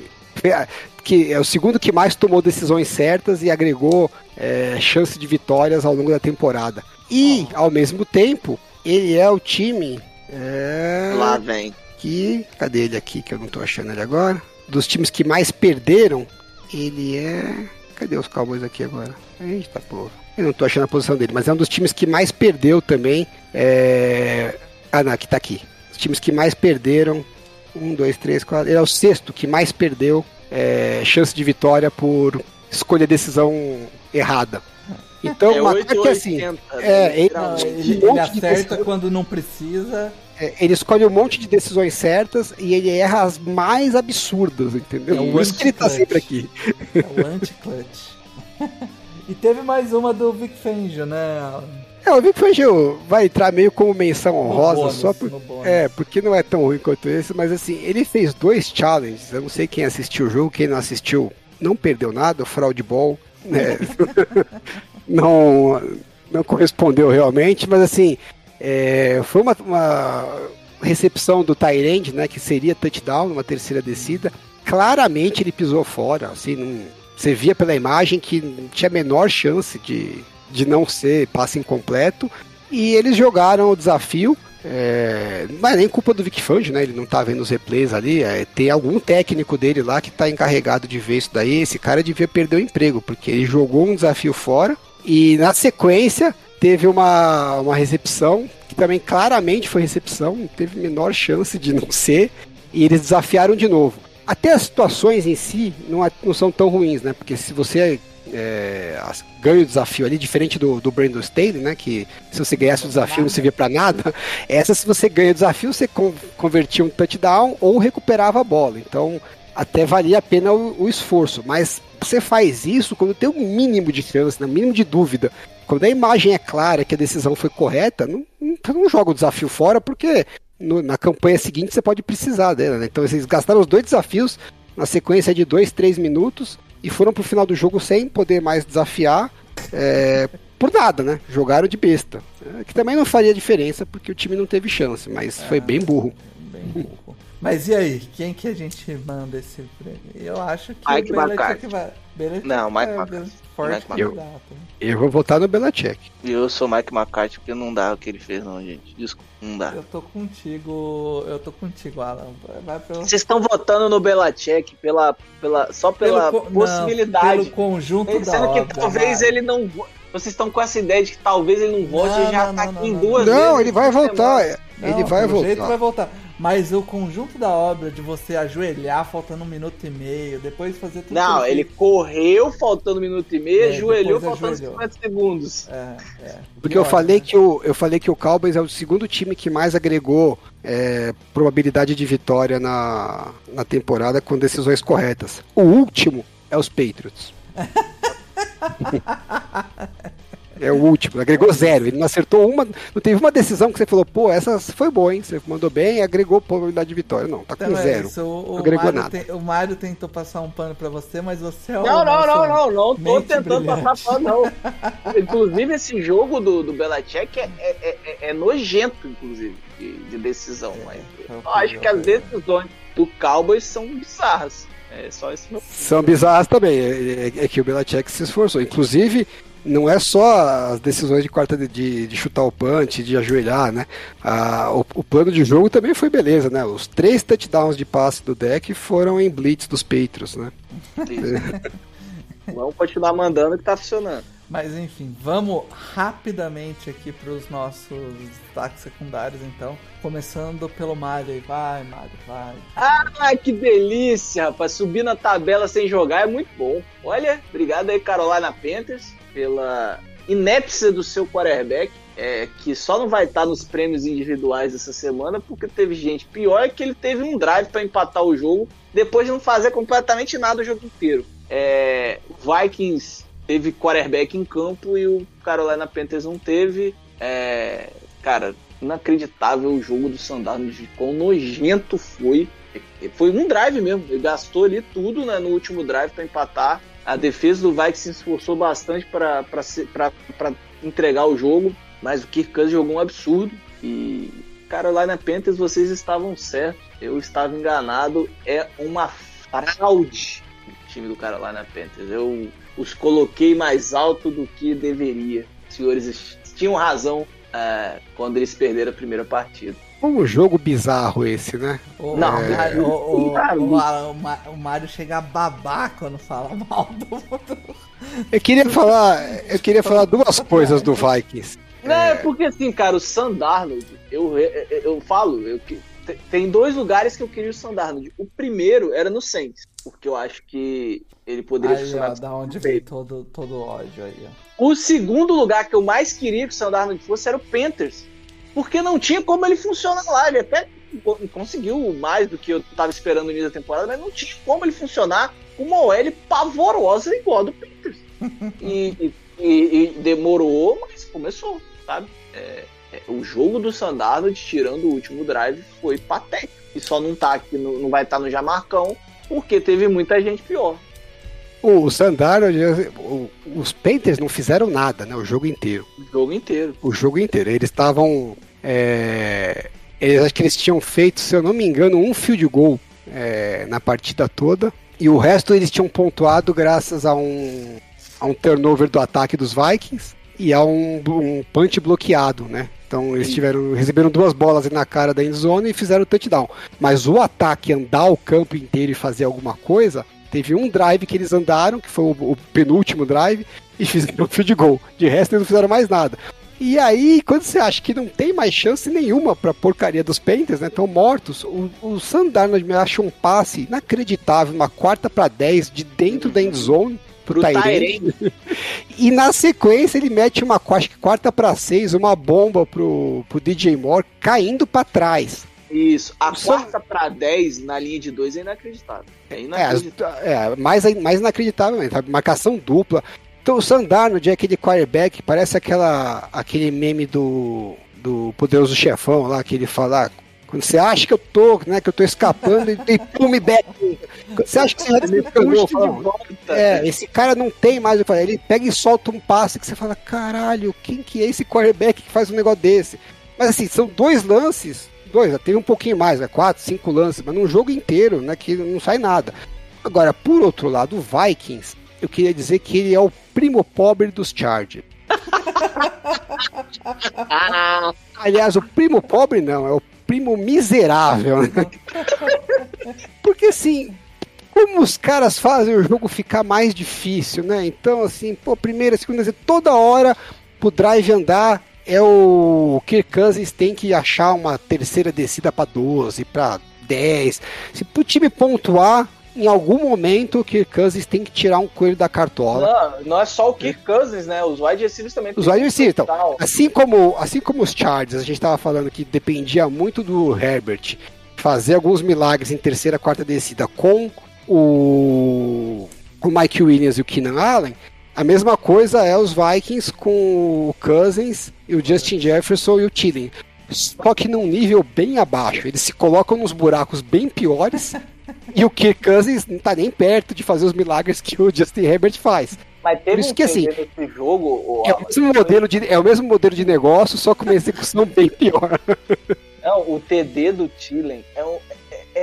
Que é o segundo que mais tomou decisões certas e agregou é, chance de vitórias ao longo da temporada. E, ao mesmo tempo, ele é o time. é, Lá vem. que. Cadê ele aqui? Que eu não tô achando ele agora. Dos times que mais perderam, ele é. Cadê os Cowboys aqui agora? Eita porra. Eu não tô achando a posição dele, mas é um dos times que mais perdeu também. É... Ah, não, aqui tá aqui. Times que mais perderam. Um, dois, três, quatro. Ele é o sexto que mais perdeu é, chance de vitória por escolher decisão errada. Então, é uma 8 coisa que assim. 80, é, ele- Não, literalmente. ele, um ele de acerta decisão. quando não precisa. É, ele escolhe um monte de decisões certas e ele erra as mais absurdas, entendeu? É o Por isso que ele tá sempre aqui. É o anti-clutch. [LAUGHS] e teve mais uma do Vic Fangio, né? É, o Vic Fangio vai entrar meio como menção honrosa, bônus, só por... É, porque não é tão ruim quanto esse, mas assim, ele fez dois challenges, eu não sei quem assistiu o jogo, quem não assistiu não perdeu nada, o Fraud Ball, né? [LAUGHS] não, não correspondeu realmente, mas assim, é, foi uma, uma recepção do Tyrande, né, que seria touchdown numa terceira descida, claramente ele pisou fora, assim, não, você via pela imagem que não tinha a menor chance de, de não ser passe incompleto, e eles jogaram o desafio, é, é nem culpa do Vic Fangio, né? Ele não tá vendo os replays ali. é, tem algum técnico dele lá que tá encarregado de ver isso daí. Esse cara devia perder o emprego, porque ele jogou um desafio fora e na sequência teve uma, uma recepção que também claramente foi recepção, teve menor chance de não ser. E eles desafiaram de novo. Até as situações em si não, é- não são tão ruins, né? Porque se você é, ganha o desafio ali, diferente do, do Brandon Staley, né? Que se você ganhasse o desafio não servia pra nada. [LAUGHS] Essa, se você ganha o desafio, você con- convertia um touchdown ou recuperava a bola. Então, até valia a pena o, o esforço. Mas você faz isso quando tem um mínimo de chance, né, um mínimo de dúvida. Quando a imagem é clara que a decisão foi correta, não, não, não joga o desafio fora, porque no- na campanha seguinte você pode precisar dela. Né? Então, eles gastaram os dois desafios na sequência de dois, três minutos e foram pro final do jogo sem poder mais desafiar é, por nada, né? Jogaram de besta. É, que também não faria diferença porque o time não teve chance, mas foi bem burro. Bem burro. Mas e aí, quem que a gente manda esse prêmio? Eu acho que Mike o Belichick McCarthy. vai. Belichick Não, Mike é McCarthy. forte Mike candidato. Eu vou votar no Belichick. E eu sou Mike McCarthy porque não dá o que ele fez, não, gente. Desculpa, não dá. Eu tô contigo, eu tô contigo, Alan. Vai pra... Vocês estão votando no Belacek pela, pela, só pela Pelo possibilidade. Não, pelo conjunto da Sendo que obra, talvez vai. ele não. vo- Vocês estão com essa ideia de que talvez ele não vote Não, e já não, tá não, aqui não, em não. duas vezes. Não, ele vai por voltar. Ele vai pelo jeito voltar. vai voltar. Mas o conjunto da obra de você ajoelhar faltando um minuto e meio, depois fazer tudo Não, ele correu faltando um minuto e meio, É, ajoelhou faltando ajoelhou. 50 segundos. É, é. Porque eu falei né? que o, eu falei que o Cowboys é o segundo time que mais agregou é, probabilidade de vitória na, na temporada com decisões corretas. O último é os Patriots. [LAUGHS] É o último, agregou zero. Ele não acertou uma. Não teve uma decisão que você falou, pô, essa foi boa, hein? Você mandou bem e agregou probabilidade de vitória. Não, tá com Então é zero. isso, o, Não agregou Mário nada. tem- o Mário tentou passar um pano pra você, mas você é o Não, não, não, não, não tô tentando brilhante. passar pano, não. [LAUGHS] Inclusive, esse jogo do, do Belichick é, é, é- é nojento, inclusive, de, de decisão. Mas É eu acho que as decisões do Cowboys são bizarras. É só esse meu. São bizarras também. É, é- é que o Belichick se esforçou. Inclusive, não é só as decisões de quarta de, de, de chutar o punch, de ajoelhar, né? Ah, o, o plano de jogo também foi beleza, né? Os três touchdowns de passe do deck foram em blitz dos Patriots, né? [LAUGHS] Vamos continuar mandando que tá funcionando. Mas enfim, vamos rapidamente aqui para os nossos destaques secundários, então. Começando pelo Mário aí. Vai, Mário, vai. Ah, que delícia, rapaz. Subir na tabela sem jogar é muito bom. Olha, obrigado aí, Carolina Panthers, pela inépcia do seu quarterback, é, que só não vai estar nos prêmios individuais essa semana, porque teve gente pior, é que ele teve um drive para empatar o jogo, depois de não fazer completamente nada o jogo inteiro. É, Vikings teve quarterback em campo e o Carolina Panthers não teve. É, cara, inacreditável o jogo do Sandarno, de quão nojento foi. Foi um drive mesmo, ele gastou ali tudo né, no último drive para empatar. A defesa do Vikings se esforçou bastante para entregar o jogo, mas o Kirk Cousins jogou um absurdo. E Carolina Panthers, vocês estavam certos, eu estava enganado. É uma fraude o time do Carolina Panthers. Eu os coloquei mais alto do que deveria. Os senhores tinham razão é, quando eles perderam a primeira partida. Um jogo bizarro esse, né? O, Não, o, Mário- o, o, o, o Mário chega a babar quando fala mal do. Eu queria falar, eu queria falar duas coisas do Vikings. Não, é porque assim, cara, o Sandarnold, eu, eu, eu falo, eu, tem dois lugares que eu queria o Sandarnold. O primeiro era no Saints, porque eu acho que ele poderia Aí, funcionar. ó, da onde veio todo, todo o ódio aí, ó. O segundo lugar que eu mais queria que o Sandarnold fosse era o Panthers, porque não tinha como ele funcionar lá. Ele até co- conseguiu mais do que eu tava esperando no início da temporada, mas não tinha como ele funcionar com uma OL pavorosa igual a do Panthers. [LAUGHS] e, e- e- demorou, mas começou, sabe? É, é, o jogo do Sandarnold, tirando o último drive, foi patético. E só não tá aqui, no- não vai estar no Jamarcão, porque teve muita gente pior. O Sandarno, os Panthers não fizeram nada, né? O jogo inteiro. O jogo inteiro. O jogo inteiro. Eles estavam. É, eles, acho que eles tinham feito, se eu não me engano, um field goal é, na partida toda. E o resto eles tinham pontuado graças a um, a um turnover do ataque dos Vikings e a um, um punch bloqueado, né? Então eles tiveram, receberam duas bolas na cara da endzone e fizeram o touchdown. Mas o ataque andar o campo inteiro e fazer alguma coisa, teve um drive que eles andaram, que foi o, o penúltimo drive, e fizeram [LAUGHS] o field goal. De resto eles não fizeram mais nada. E aí, quando você acha que não tem mais chance nenhuma pra porcaria dos Panthers, né? Estão mortos, o, o Sandarnold me acha um passe inacreditável, uma quarta pra 10 de dentro da endzone pro Pro Tyrene. [LAUGHS] E na sequência ele mete uma acho que quarta pra 6, uma bomba pro, pro DJ Moore caindo pra trás. Isso. A Só- quarta pra 10 na linha de 2 é inacreditável. É É, as- inacreditável. é mais, mais inacreditavelmente, sabe? Marcação dupla. Então o Sandarnold é aquele quarterback, parece aquela, aquele meme do, do poderoso chefão lá, que ele fala, ah, quando você acha que eu tô, né, que eu tô escapando, e, pull me back. Quando você acha que você Me de fala, volta. é, esse cara não tem mais o que. Ele pega e solta um passe que você fala, caralho, quem que é esse quarterback que faz um negócio desse? Mas assim, são dois lances, dois, teve um pouquinho mais, né, quatro, cinco lances, mas num jogo inteiro, né, que não sai nada. Agora, por outro lado, o Vikings eu queria dizer que ele é o primo pobre dos Chargers. [LAUGHS] Aliás, o primo pobre não, é o primo miserável. Né? Porque assim, como os caras fazem o jogo ficar mais difícil, né? Então, assim, pô, primeira, segunda, toda hora pro drive andar é o Kirk Cousins tem que achar uma terceira descida para 12, para 10. Se pro time pontuar, em algum momento o Kirk Cousins tem que tirar um coelho da cartola. Não, não é só o Kirk Cousins, né? Os wide receivers também. Os wide receivers, então, total. assim como, assim como os Chargers, a gente estava falando que dependia muito do Herbert fazer alguns milagres em terceira, quarta descida com o, o Mike Williams e o Keenan Allen, a mesma coisa é os Vikings com o Cousins e o Justin Jefferson e o Tilling. Só que num nível bem abaixo. Eles se colocam nos buracos bem piores e o Kirk Cousins não tá nem perto de fazer os milagres que o Justin Herbert faz. Mas teve Por isso um que, assim, nesse jogo, É o mesmo modelo de, é o mesmo modelo de negócio, só com uma execução bem pior. não, o TD do Tillen é, um-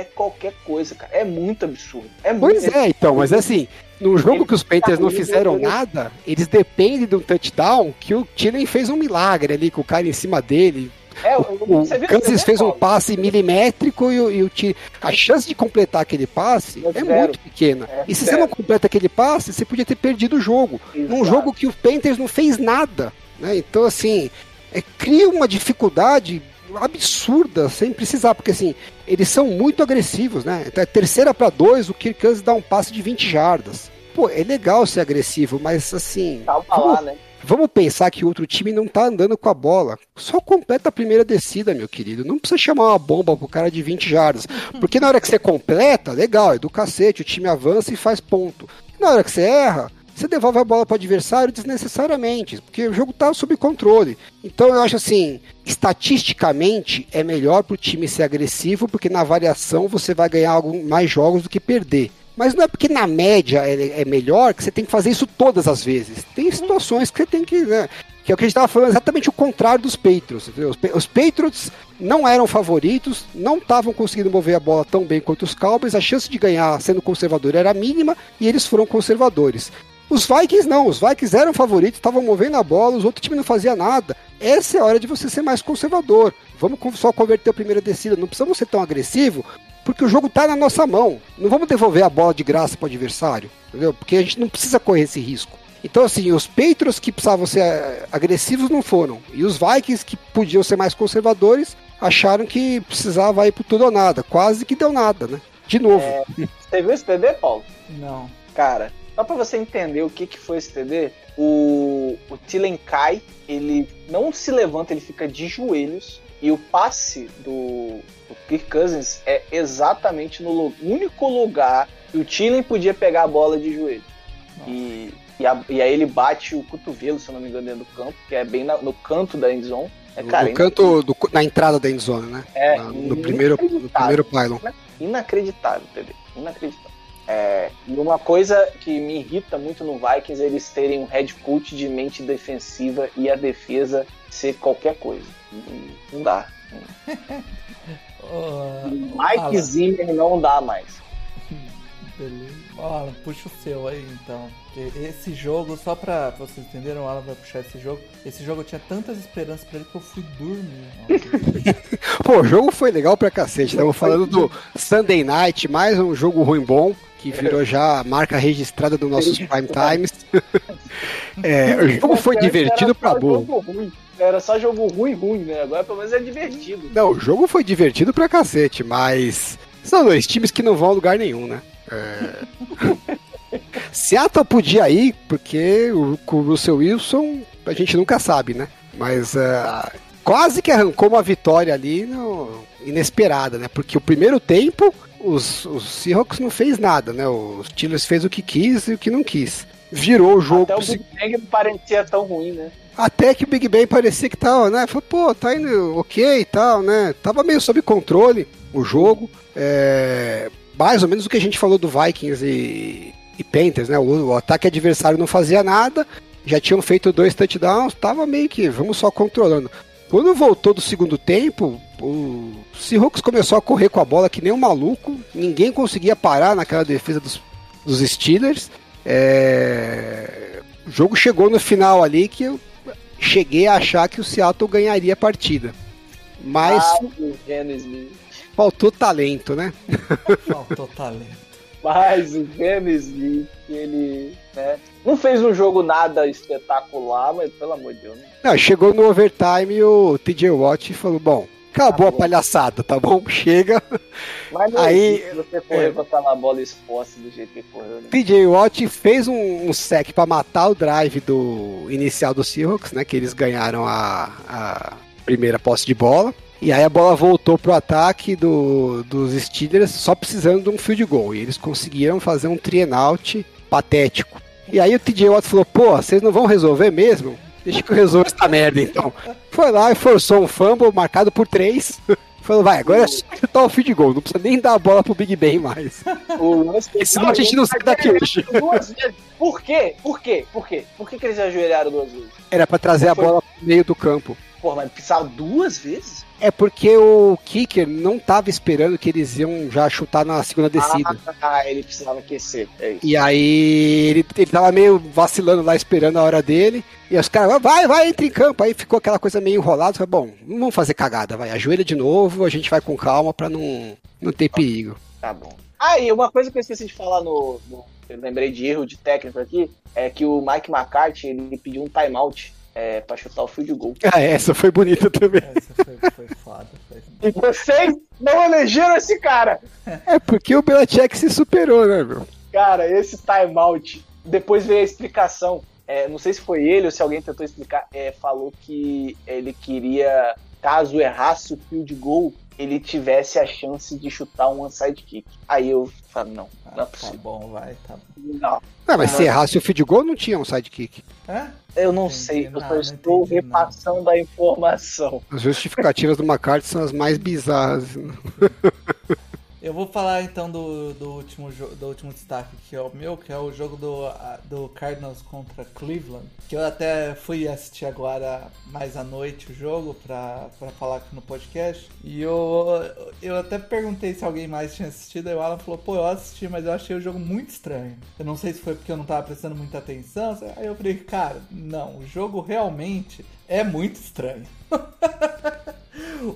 é- qualquer coisa, cara. É muito absurdo. É Pois muito é, então, mas assim, num jogo que os Panthers não fizeram nada, eles dependem de um touchdown que o Tillen fez um milagre ali com o cara em cima dele. É, O, o Kansas fez viu, um passe milimétrico e, o- e o Tillen. A chance de completar aquele passe É é muito pequena. É e se zero. você não completa aquele passe, você podia ter perdido o jogo. Num Exato. jogo que o Panthers não fez nada. Né? Então, assim, é, cria uma dificuldade absurda sem precisar, porque assim, eles são muito agressivos, né? Então, é terceira para dois, o Kirk Cousins dá um passe de 20 jardas. Pô, é legal ser agressivo, mas assim. Calma vamos, lá, né? vamos pensar que o outro time não tá andando com a bola. Só completa a primeira descida, meu querido. Não precisa chamar uma bomba pro cara de 20 jardas. Porque na hora que você completa, legal, é do cacete, o time avança e faz ponto. Na hora que você erra, você devolve a bola para o adversário desnecessariamente, porque o jogo tá sob controle. Então eu acho assim, estatisticamente é melhor pro time ser agressivo, porque na variação você vai ganhar mais jogos do que perder. Mas não é porque na média é, é melhor que você tem que fazer isso todas as vezes. Tem situações que você tem que. Né, que é o que a gente estava falando exatamente o contrário dos Patriots. entendeu? Os Patriots não eram favoritos, não estavam conseguindo mover a bola tão bem quanto os Cowboys, a chance de ganhar sendo conservador era mínima e eles foram conservadores. Os Vikings não, os Vikings eram favoritos, estavam movendo a bola, os outros times não faziam nada. Essa é a hora de você ser mais conservador. Vamos só converter a primeira descida, não precisamos ser tão agressivo, porque o jogo tá na nossa mão. Não vamos devolver a bola de graça para o adversário, entendeu? Porque a gente não precisa correr esse risco. Então, assim, os Patriots que precisavam ser eh, agressivos não foram. E os Vikings que podiam ser mais conservadores acharam que precisava ir pro tudo ou nada. Quase que deu nada, né? De novo. Você viu esse TD, Paulo? Não. Cara, só pra você entender o que, que foi esse TD, o, o Tillen cai, ele não se levanta, ele fica de joelhos, e o passe do, do Kirk Cousins é exatamente no único lugar que o Tillen podia pegar a bola de joelho. E, e, a- e aí ele bate o cotovelo, se eu não me engano, dentro do campo, que é bem na- no canto da endzone. É, no cara, canto, do- na entrada da endzone, né? É, Na- no, primeiro, no primeiro pylon. Inacreditável, TD. Inacreditável. É, e uma coisa que me irrita muito no Vikings é eles terem um head coach de mente defensiva e a defesa ser qualquer coisa. Não- dá. [LAUGHS] Mike Alan, Zimmer não dá mais. Beleza. Ó, Alan, puxa o seu aí então. Esse jogo, só pra vocês entenderem, o Alan vai puxar esse jogo. Esse jogo eu tinha tantas esperanças pra ele que eu fui dormir. [LAUGHS] Pô, o jogo foi legal pra cacete. Estamos falando do Sunday Night, mais um jogo ruim bom, que virou já a marca registrada dos nossos prime times. [LAUGHS] É, o jogo foi divertido pra burro. ruim. Era só jogo ruim, ruim, né? Agora pelo menos é divertido. Não, o jogo foi divertido pra cacete, mas são dois times que não vão a lugar nenhum, né? É... [LAUGHS] Seattle podia ir, porque o, com o Russell Wilson a gente nunca sabe, né? Mas é, quase que arrancou uma vitória ali no- inesperada, né? Porque o primeiro tempo os, os Seahawks não fez nada, né? Os Steelers fez o que quis e o que não quis. Virou o jogo Até o Big Bang não parecia tão ruim, né? até que o Big Ben parecia que tava, né? Falou, pô, tá indo ok e tal, né? Tava meio sob controle o jogo. É, mais ou menos o que a gente falou do Vikings e, e Panthers, né? O, o ataque adversário não fazia nada, já tinham feito dois touchdowns, tava meio que, vamos só controlando. Quando voltou do segundo tempo, o Seahawks começou a correr com a bola que nem um maluco, ninguém conseguia parar naquela defesa dos, dos Steelers. É, O jogo chegou no final ali que eu cheguei a achar que o Seattle ganharia a partida. Mas Ah, faltou talento, né? Faltou talento. Mas o Smith, ele, né? Não fez um jogo nada espetacular, mas pelo amor de Deus, né? Não, chegou no overtime e o TJ Watt falou: Bom, acabou a palhaçada, tá bom? [LAUGHS] Chega. Mas não Aí- você correr é. com aquela bola exposta do jeito que correu, né? TJ Watt fez um, um sec pra matar o drive do inicial do Seahawks, né? Que eles ganharam a, a primeira posse de bola. E aí a bola voltou pro ataque do, dos Steelers só precisando de um field goal. E eles conseguiram fazer um three and out patético. E aí o TJ Watt falou, pô, vocês não vão resolver mesmo? Deixa que eu resolvo essa merda então. Foi lá e forçou um fumble marcado por três. [LAUGHS] Falou, vai, agora é só chutar o field goal, não precisa nem dar a bola pro Big Ben mais. Porque [LAUGHS] senão a gente não sai daqui hoje. Por quê? Por quê? Por quê? Por que, que eles ajoelharam duas vezes? Era pra trazer a bola pro meio do campo. Pô, mas precisava duas vezes? É porque o kicker não tava esperando que eles iam já chutar na segunda descida. Ah, ele precisava aquecer. É. E aí ele, ele tava meio vacilando lá, esperando a hora dele. E os caras, vai, vai, entra em campo. Aí ficou aquela coisa meio enrolada. Falei, bom, não vamos fazer cagada, vai. Ajoelha de novo, a gente vai com calma pra não, não ter perigo. Tá bom. Ah, e uma coisa que eu esqueci de falar no, no- Eu lembrei de erro de técnico aqui, é que o Mike McCarthy ele pediu um timeout é, pra chutar o field goal. Ah, essa foi bonita também. Essa foi, foi foda. Foi... E vocês não elegeram esse cara! É porque o Belichick se superou, né, meu? Cara, esse timeout. Depois veio a explicação. É, não sei se foi ele ou se alguém tentou explicar. é, falou que ele queria, caso errasse o field goal, ele tivesse a chance de chutar um onside kick. Aí eu falei, não, Ah, não é tá possível. bom, vai, tá bom. Não, Ah, mas se errasse o field goal, não tinha um sidekick. É? Eu não Entendi sei, eu nada, só não estou repassando a informação. As justificativas do McCarthy são as mais bizarras. Eu vou falar então do, do, último, do último destaque que é o meu, que é o jogo do, do Cardinals contra Cleveland. Que eu até fui assistir agora mais à noite o jogo pra, falar aqui no podcast. E eu, eu até perguntei se alguém mais tinha assistido. Aí o Alan falou: pô, eu assisti, mas eu achei o jogo muito estranho. Eu não sei se foi porque eu não tava prestando muita atenção. Aí eu falei: cara, não, o jogo realmente é muito estranho. [LAUGHS]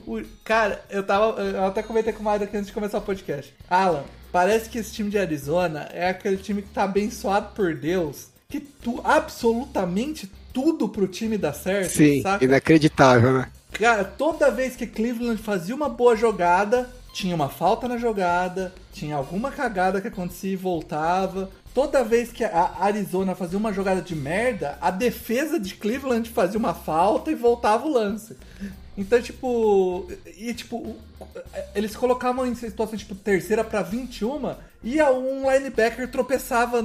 O- cara, eu tava. Eu até comentei com o Mário aqui antes de começar o podcast. Alan, parece que esse time de Arizona é aquele time que tá abençoado por Deus. Que tu, absolutamente tudo pro time dá certo. Sim, saca? inacreditável, né? Cara, toda vez que Cleveland fazia uma boa jogada, tinha uma falta na jogada, tinha alguma cagada que acontecia e voltava. Toda vez que a Arizona fazia uma jogada de merda, a defesa de Cleveland fazia uma falta e voltava o lance. Então, tipo, e tipo, o- eles colocavam em situação tipo terceira pra 21 e um linebacker tropeçava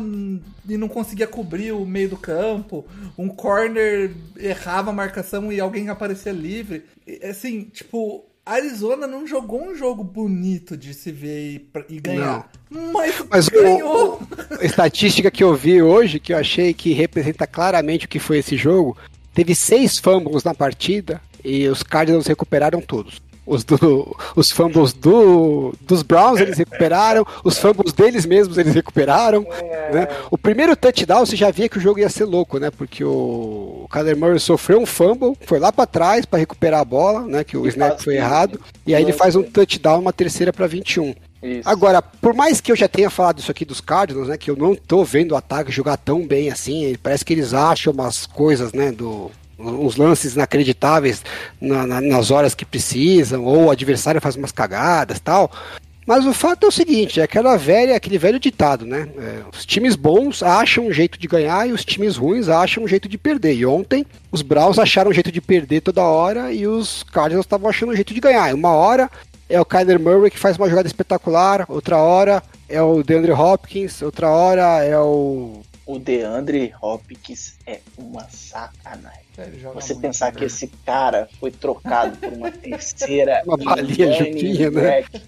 e não conseguia cobrir o meio do campo, um corner errava a marcação e alguém aparecia livre. E, Assim, tipo, Arizona não jogou um jogo bonito de se ver e, e ganhar. Mas, Mas o- ganhou. A [LAUGHS] estatística que eu vi hoje, que eu achei que representa claramente o que foi esse jogo, teve seis fumbles na partida e os Cardinals recuperaram todos. Os, do, os fumbles do, dos Browns eles recuperaram, os fumbles deles mesmos eles recuperaram. Né? O primeiro touchdown você já via que o jogo ia ser louco, né? Porque o, o Kyler Murray sofreu um fumble, foi lá para trás para recuperar a bola, né? Que o snap foi errado. E aí ele faz um touchdown, uma terceira para 21. Isso. Agora, por mais que eu já tenha falado isso aqui dos Cardinals, né, que eu não tô vendo o ataque jogar tão bem assim, parece que eles acham umas coisas, né, do uns lances inacreditáveis na- na- nas horas que precisam, ou o adversário faz umas cagadas tal. Mas o fato é o seguinte, é aquela velha, aquele velho ditado, né? É, os times bons acham um jeito de ganhar e os times ruins acham um jeito de perder. E ontem os Browns acharam um jeito de perder toda hora e os Cardinals estavam achando um jeito de ganhar. E uma hora é o Kyler Murray que faz uma jogada espetacular, outra hora é o DeAndre Hopkins, outra hora é o O DeAndre Hopkins é uma sacanagem. Joga Você pensar né? que esse cara foi trocado por uma [LAUGHS] terceira. Uma balinha running juntinha, né? back.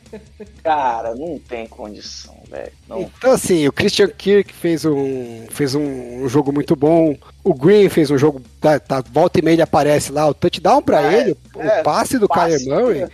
Cara, não tem condição, velho. Então, assim, o Christian Kirk fez um, fez um, um jogo muito bom. O Green fez um jogo. Tá, tá, volta e meia ele aparece lá. O touchdown pra É, ele, é, o passe do passe. Kyler Murray,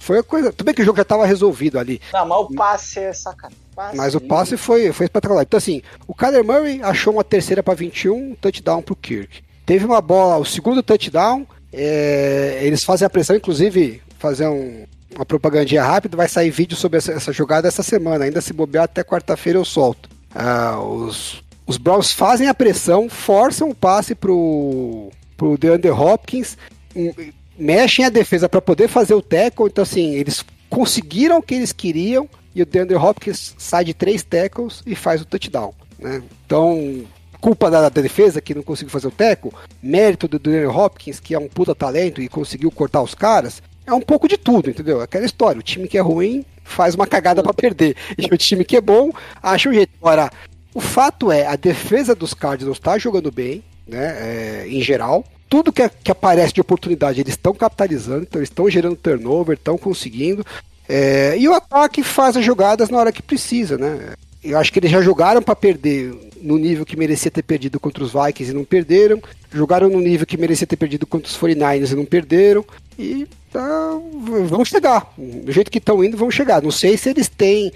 foi a coisa. Tudo bem que o jogo já tava resolvido ali. Não, mas o passe é sacanagem. Passe. Mas o passe foi, foi espetacular. Então, assim, o Kyler Murray achou uma terceira para 21, um touchdown pro Kirk. Teve uma bola, o segundo touchdown, é, eles fazem a pressão, inclusive, fazer um, uma propagandinha rápida, vai sair vídeo sobre essa, essa jogada essa semana. Ainda se bobear até quarta-feira eu solto. Ah, os, os Browns fazem a pressão, forçam o passe pro, pro DeAndre Hopkins, um, mexem a defesa para poder fazer o tackle. Então, assim, eles conseguiram o que eles queriam e o DeAndre Hopkins sai de três tackles e faz o touchdown. Né? Então, culpa da, da defesa que não conseguiu fazer o tackle, mérito do DeAndre Hopkins, que é um puta talento e conseguiu cortar os caras, é um pouco de tudo, entendeu? Aquela história, o time que é ruim faz uma cagada para perder, [LAUGHS] e o time que é bom acha um jeito. Agora, o fato é, a defesa dos Cardinals está jogando bem, né, é, em geral, tudo que, que, aparece de oportunidade eles estão capitalizando, então estão gerando turnover, estão conseguindo. É, e o ataque faz as jogadas na hora que precisa, né? Eu acho que eles já jogaram para perder no nível que merecia ter perdido contra os Vikings e não perderam. Jogaram no nível que merecia ter perdido contra os 49ers e não perderam. E tá, vão chegar. Do jeito que estão indo, vão chegar. Não sei se eles têm.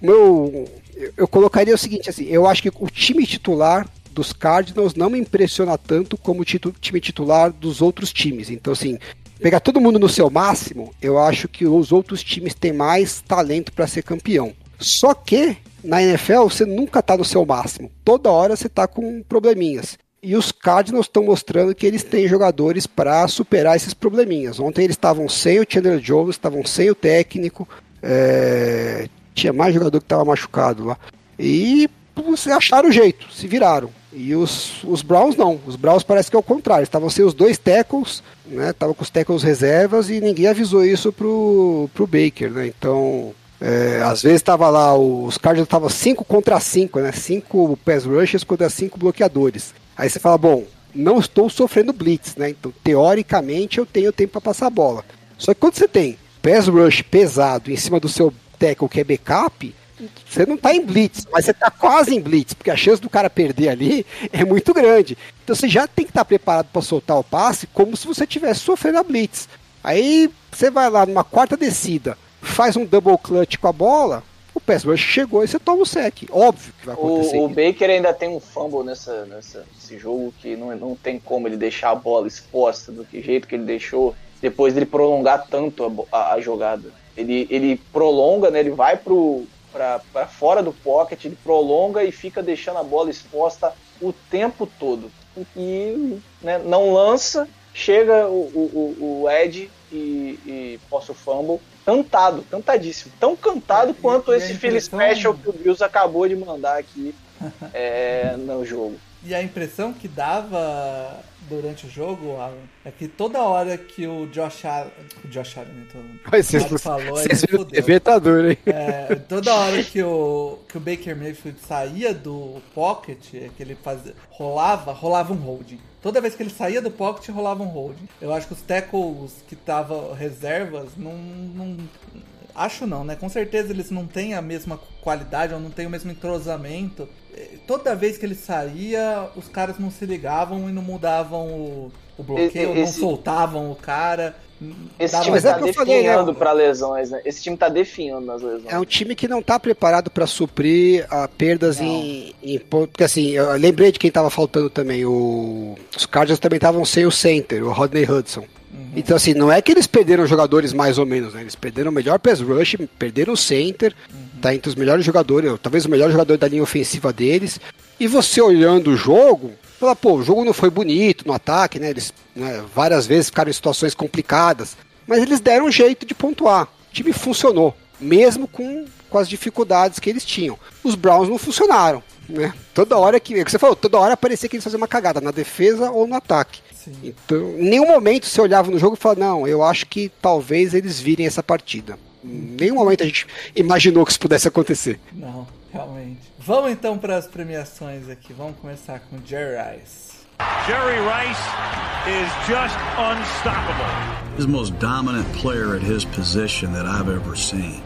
Meu, eu colocaria o seguinte: assim, eu acho que o time titular dos Cardinals não me impressiona tanto como o time titular dos outros times. Então, assim, pegar todo mundo no seu máximo, eu acho que os outros times têm mais talento para ser campeão. Só que na NFL você nunca está no seu máximo. Toda hora você está com probleminhas. E os Cardinals estão mostrando que eles têm jogadores para superar esses probleminhas. Ontem eles estavam sem o Chandler Jones, estavam sem o técnico, é... tinha mais jogador que estava machucado lá. E você acharam o jeito, se viraram. E os, os Browns não. Os Browns parece que é o contrário. Estavam sem os dois tackles, né? Estavam com os tackles reservas e ninguém avisou isso pro, pro Baker, né? Então, é, às vezes estava lá, os Cardinals estavam 5 contra 5, né? 5 pass rushers contra 5 bloqueadores. Aí você fala, bom, não estou sofrendo blitz, né? Então, teoricamente, eu tenho tempo para passar a bola. Só que quando você tem pass rush pesado em cima do seu tackle que é backup, você não está em blitz, mas você está quase em blitz, porque a chance do cara perder ali é muito grande. Então você já tem que estar tá preparado para soltar o passe como se você estivesse sofrendo a blitz. Aí você vai lá numa quarta descida, faz um double clutch com a bola, o pass rush chegou e você toma o sec. Óbvio que vai acontecer. O, o Baker ainda tem um fumble nessa, nessa, nesse jogo que não, não tem como ele deixar a bola exposta do que jeito que ele deixou, depois dele prolongar tanto a, a, a jogada. Ele, ele prolonga, né? Ele vai pro, para fora do pocket, ele prolonga e fica deixando a bola exposta o tempo todo. E né, não lança, chega o, o, o Ed e, e posta o fumble cantado, cantadíssimo. Tão cantado é, quanto esse Philly Special que o Bills acabou de mandar aqui [LAUGHS] é, no jogo. E a impressão que dava durante o jogo, Alan, é que toda hora que o Josh Allen. O Josh Allen, então. [LAUGHS] Vocês, falou, vocês ele TV tá duro, hein? É, toda hora que o, que o Baker Mayfield saía do pocket, é que ele fazia, rolava, rolava um holding. Toda vez que ele saía do pocket, rolava um holding. Eu acho que os tackles que estavam reservas não, não Acho não, né? Com certeza eles não têm a mesma qualidade ou não têm o mesmo entrosamento. Toda vez que ele saía, os caras não se ligavam e não mudavam o, o bloqueio, esse, não soltavam o cara. Esse time está é definhando né? para lesões, né? Esse time está definhando nas lesões. É um time que não está preparado para suprir a perdas em, em, Porque assim, eu lembrei de quem estava faltando também. O, os Cardinals também estavam sem o center, o Rodney Hudson. Uhum. Então, assim, não é que eles perderam jogadores mais ou menos, né? Eles perderam o melhor pass rush, perderam o center, uhum. tá entre os melhores jogadores, talvez o melhor jogador da linha ofensiva deles. E você olhando o jogo, fala, pô, o jogo não foi bonito no ataque, né? Eles né, várias vezes ficaram em situações complicadas, mas eles deram um jeito de pontuar. O time funcionou, mesmo com, com as dificuldades que eles tinham. Os Browns não funcionaram, né? Toda hora que, é que você falou, toda hora parecia que eles faziam uma cagada na defesa ou no ataque. Sim. Então, em nenhum momento você olhava no jogo e falava, não, eu acho que talvez eles virem essa partida. Em nenhum momento a gente imaginou que isso pudesse acontecer. Não, realmente. Vamos então para as premiações aqui. Vamos começar com Jerry Rice. Jerry Rice is just unstoppable. He's the most dominant player at his position that I've ever seen.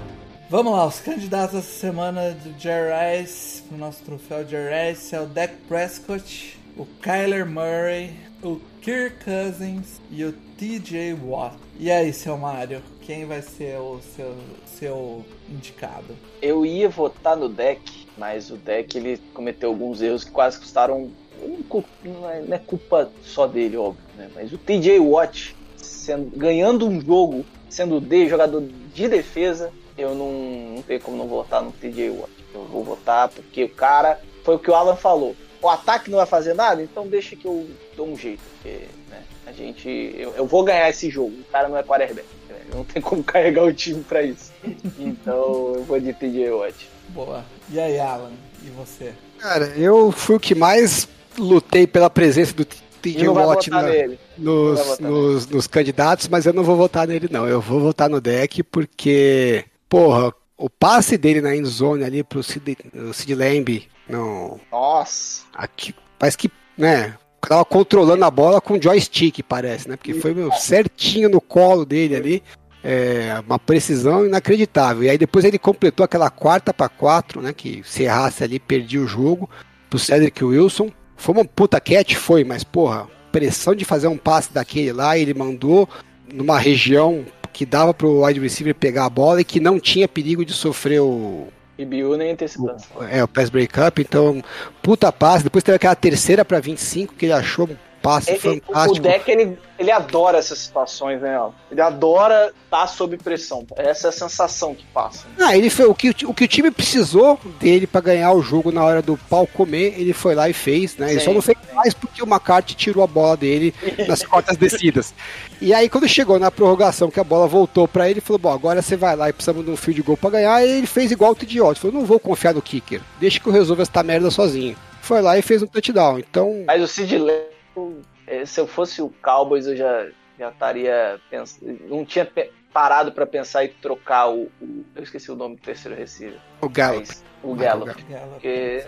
Vamos lá, os candidatos essa semana do Jerry Rice, o nosso troféu Jerry Rice é o Dak Prescott, o Kyler Murray, o Kirk Cousins e o TJ Watt. E aí, seu Mário, quem vai ser o seu, seu indicado? Eu ia votar no deck, mas o deck ele cometeu alguns erros que quase custaram. um Não é, não é culpa só dele, óbvio, né? Mas o TJ Watt sendo, ganhando um jogo, sendo D, jogador de defesa, eu não, não tenho como não votar no TJ Watt. Eu vou votar porque o cara, foi o que o Alan falou. O ataque não vai fazer nada, então deixa que eu dou um jeito. Porque, né, a gente. Eu, eu vou ganhar esse jogo. O cara não é quarterback. né? Não tem como [LAUGHS] carregar o time pra isso. Então eu vou de TJ Watt. Boa. E aí, Alan? E você? Cara, eu fui o que mais lutei pela presença do TJ Watt votar na- nos, nos, nos candidatos, mas eu não vou votar nele, não. Eu vou votar no deck porque, porra, o passe dele na endzone ali pro Sid, Sid Lamb, não, Nossa. aqui, parece que, né, tava controlando a bola com joystick, parece, né? Porque foi meu, certinho no colo dele ali. É, uma precisão inacreditável. E aí depois ele completou aquela quarta para quatro, né? Que se errasse ali, perdia o jogo pro Cedric Wilson. Foi uma puta catch, foi, mas porra, pressão de fazer um passe daquele lá, ele mandou numa região que dava pro wide receiver pegar a bola e que não tinha perigo de sofrer o, Biu nem antecipando. é, o pass breakup, então, puta passe. Depois teve aquela terceira pra 25, que ele achou passe É, é, fantástico. O deck, ele, ele adora essas situações, né? Ele adora estar sob pressão. Essa é a sensação que passa. Ah, ele foi o que, o que o time precisou dele pra ganhar o jogo na hora do pau comer, ele foi lá e fez, né? Ele Sim, só não fez sim. mais porque o McCarthy tirou a bola dele [LAUGHS] nas quartas descidas. E aí, quando chegou na prorrogação, que a bola voltou pra ele, ele falou: Bom, agora você vai lá e precisamos de um field goal pra ganhar. E ele fez igual o Tidiot. Falou: Não vou confiar no kicker, deixa que eu resolva essa merda sozinho. Foi lá e fez um touchdown. Então, Mas o Sid eh, se eu fosse o Cowboys, eu já, já estaria pensando. Não tinha parado pra pensar em trocar o, o- Eu esqueci o nome do terceiro receiver. o Gallup. Mas o Gallup. Porque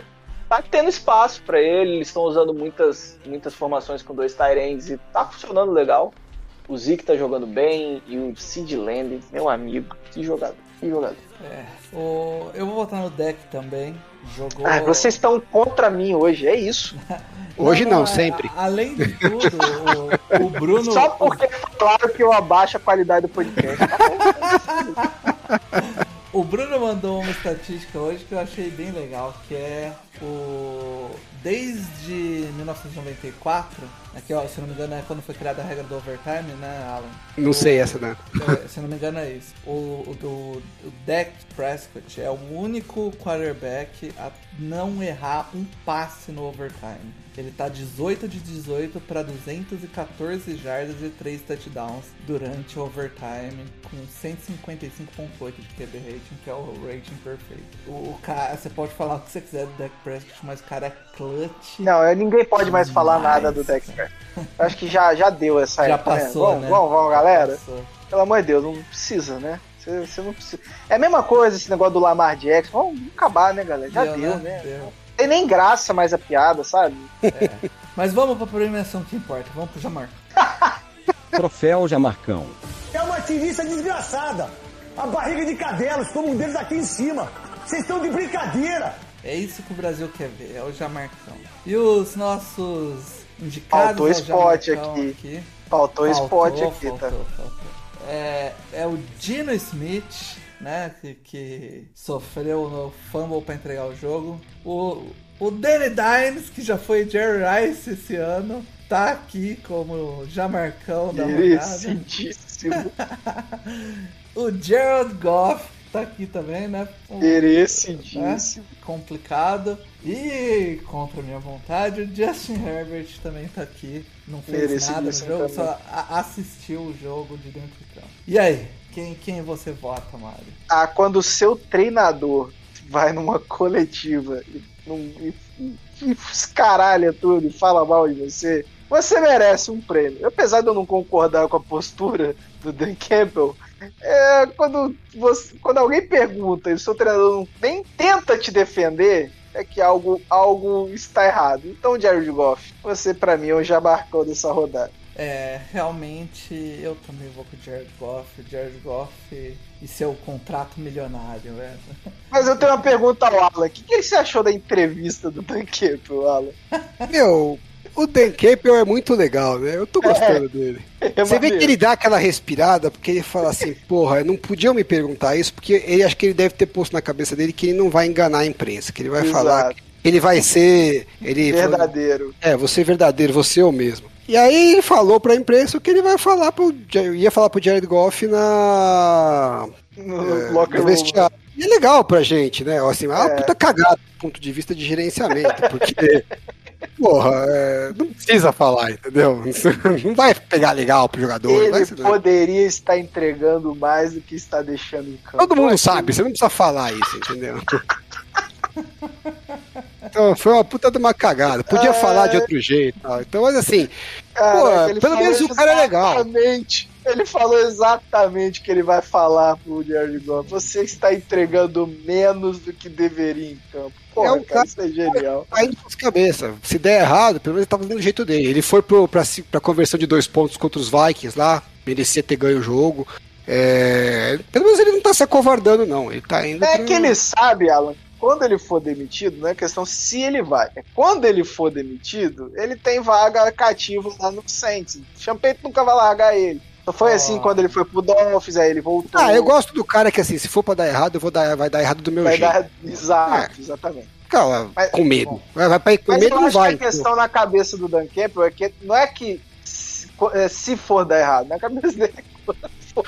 tá tendo espaço pra ele, eles estão usando muitas, muitas formações com dois Tyrants e tá funcionando legal. O Zeke tá jogando bem e o Sid Lamb, meu amigo, que jogador, É. O, eu vou votar no deck também. Jogou. Ah, vocês estão contra mim hoje, é isso. [LAUGHS] Hoje não, sempre. a- além de tudo, o, o Bruno. Só porque falaram que eu abaixo a qualidade do podcast. [LAUGHS] O Bruno mandou uma estatística hoje que eu achei bem legal, que é o desde 1994, aqui ó, se não me engano é quando foi criada a regra do overtime, né, Alan? Não sei essa, né? [LAUGHS] É, se não me engano é isso. O, o, o, o Dak Prescott é o único quarterback a não errar um passe no overtime. Ele tá 18 de 18 para 214 jardas e 3 touchdowns durante o overtime com 155.8 de QB rating, que é o rating perfeito. O, o cara, você pode falar o que você quiser do Dak Prescott, mas o cara é clutch. Não, ninguém pode mais falar nada do cara. Dexter. Eu Acho que já, já deu essa Já época, né? passou, Vamos, né? vamos, vamos, galera. Passou. Pelo amor de Deus, não precisa, né? Você, você não precisa. É a mesma coisa esse negócio do Lamar Jackson. Vamos acabar, né, galera? Já deu, né? Deu. Tem nem graça mais a piada, sabe? Mas vamos pra premiação que importa. Vamos pro Jamar. [LAUGHS] Troféu Jamarcão. É uma tirista desgraçada. A barriga de cadelos, como um deles aqui em cima. Vocês estão de brincadeira. É isso que o Brasil quer ver, é o Jamarcão. E os nossos indicados Faltou spot Jamarcão aqui. Faltou spot Faltou, aqui, tá? faltou. É, é o Dino Smith, né? Que, que sofreu no fumble para entregar o jogo. O, o Danny Dimes, que já foi Jerry Rice esse ano, tá aqui como Jamarcão da rodada. [LAUGHS] O Gerald Goff tá aqui também, né? Um- Merecidíssimo. complicado. E, contra a minha vontade, o Justin Herbert também tá aqui. Não fez nada no jogo, também. só assistiu o jogo de dentro do campo. E aí, quem, quem você vota, Mário? Ah, quando o seu treinador vai numa coletiva e, e, e, e escaralha tudo e fala mal de você, você merece um prêmio. Apesar de eu não concordar com a postura do Dan Campbell, é, quando, você, quando alguém pergunta e o seu treinador não, nem tenta te defender, é que algo, algo está errado. Então, Jared Goff, você pra mim é o jabarcão dessa rodada. É, realmente eu também vou com o Jared Goff. O Jared Goff e seu contrato milionário, velho. [LAUGHS] Mas eu tenho uma pergunta ao Alan. O que, que você achou da entrevista do Campbell, Alan? Meu, O Dan Campbell é muito legal, né? Eu tô gostando dele. [LAUGHS] É Você vê que ele dá aquela respirada, porque ele fala assim, [LAUGHS] porra, não podiam me perguntar isso, porque ele acho que ele deve ter posto na cabeça dele que ele não vai enganar a imprensa, que ele vai Exato. falar que ele vai ser. Ele Verdadeiro. É, você é verdadeiro, você é o mesmo. E aí ele falou pra imprensa o que ele vai falar pro. ia falar pro Jared Goff na. No é, no vestiário. E é legal pra gente, né? Assim, é uma É. puta cagada do ponto de vista de gerenciamento, porque. [LAUGHS] Porra, é, não precisa falar, entendeu? Não vai pegar legal pro jogador. Ele poderia estar entregando mais do que está deixando em campo. Todo mundo sabe, você não precisa falar isso, entendeu? [LAUGHS] Então, foi uma puta de uma cagada. Podia É. falar de outro jeito. tal. Então, mas assim, Cara, Pô, pelo menos o cara é legal. Ele falou exatamente o que ele vai falar pro Jared Goff. Você está entregando menos do que deveria em campo. Porra, É um cara, isso é genial. tá indo pras cabeça. Se der errado, pelo menos ele tá fazendo do jeito dele. Ele foi pro, pra, pra conversão de dois pontos contra os Vikings lá, merecia ter ganho o jogo. É, pelo menos ele não tá se acovardando, não. Ele tá indo. É pro- que ele sabe, Alan, quando ele for demitido, não é questão se ele vai. É quando ele for demitido, ele tem vaga cativa lá no Saints. Champagne nunca vai largar ele. Só foi Ah. assim quando ele foi pro Dolphins, aí ele voltou. Ah, eu gosto do cara que assim, se for pra dar errado, eu vou dar, vai dar errado do meu Vai jeito. dar... [LAUGHS] Exato, exatamente. Cara, Mas- com medo. Vai, vai pra, com Mas medo eu não acho vai. que a questão na cabeça do Dan Campbell é que não é que se, é, se for dar errado, na cabeça dele é que for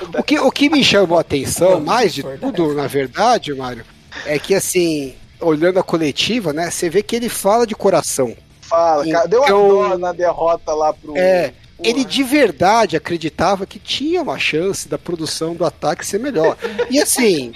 dar O que, o que me chamou a atenção, mais de tudo, na verdade, Mário, é que assim, olhando a coletiva, né, você vê que ele fala de coração. fala. cara. Deu uma Então- dó na derrota lá pro. É. ele de verdade acreditava que tinha uma chance da produção do ataque ser melhor. E assim,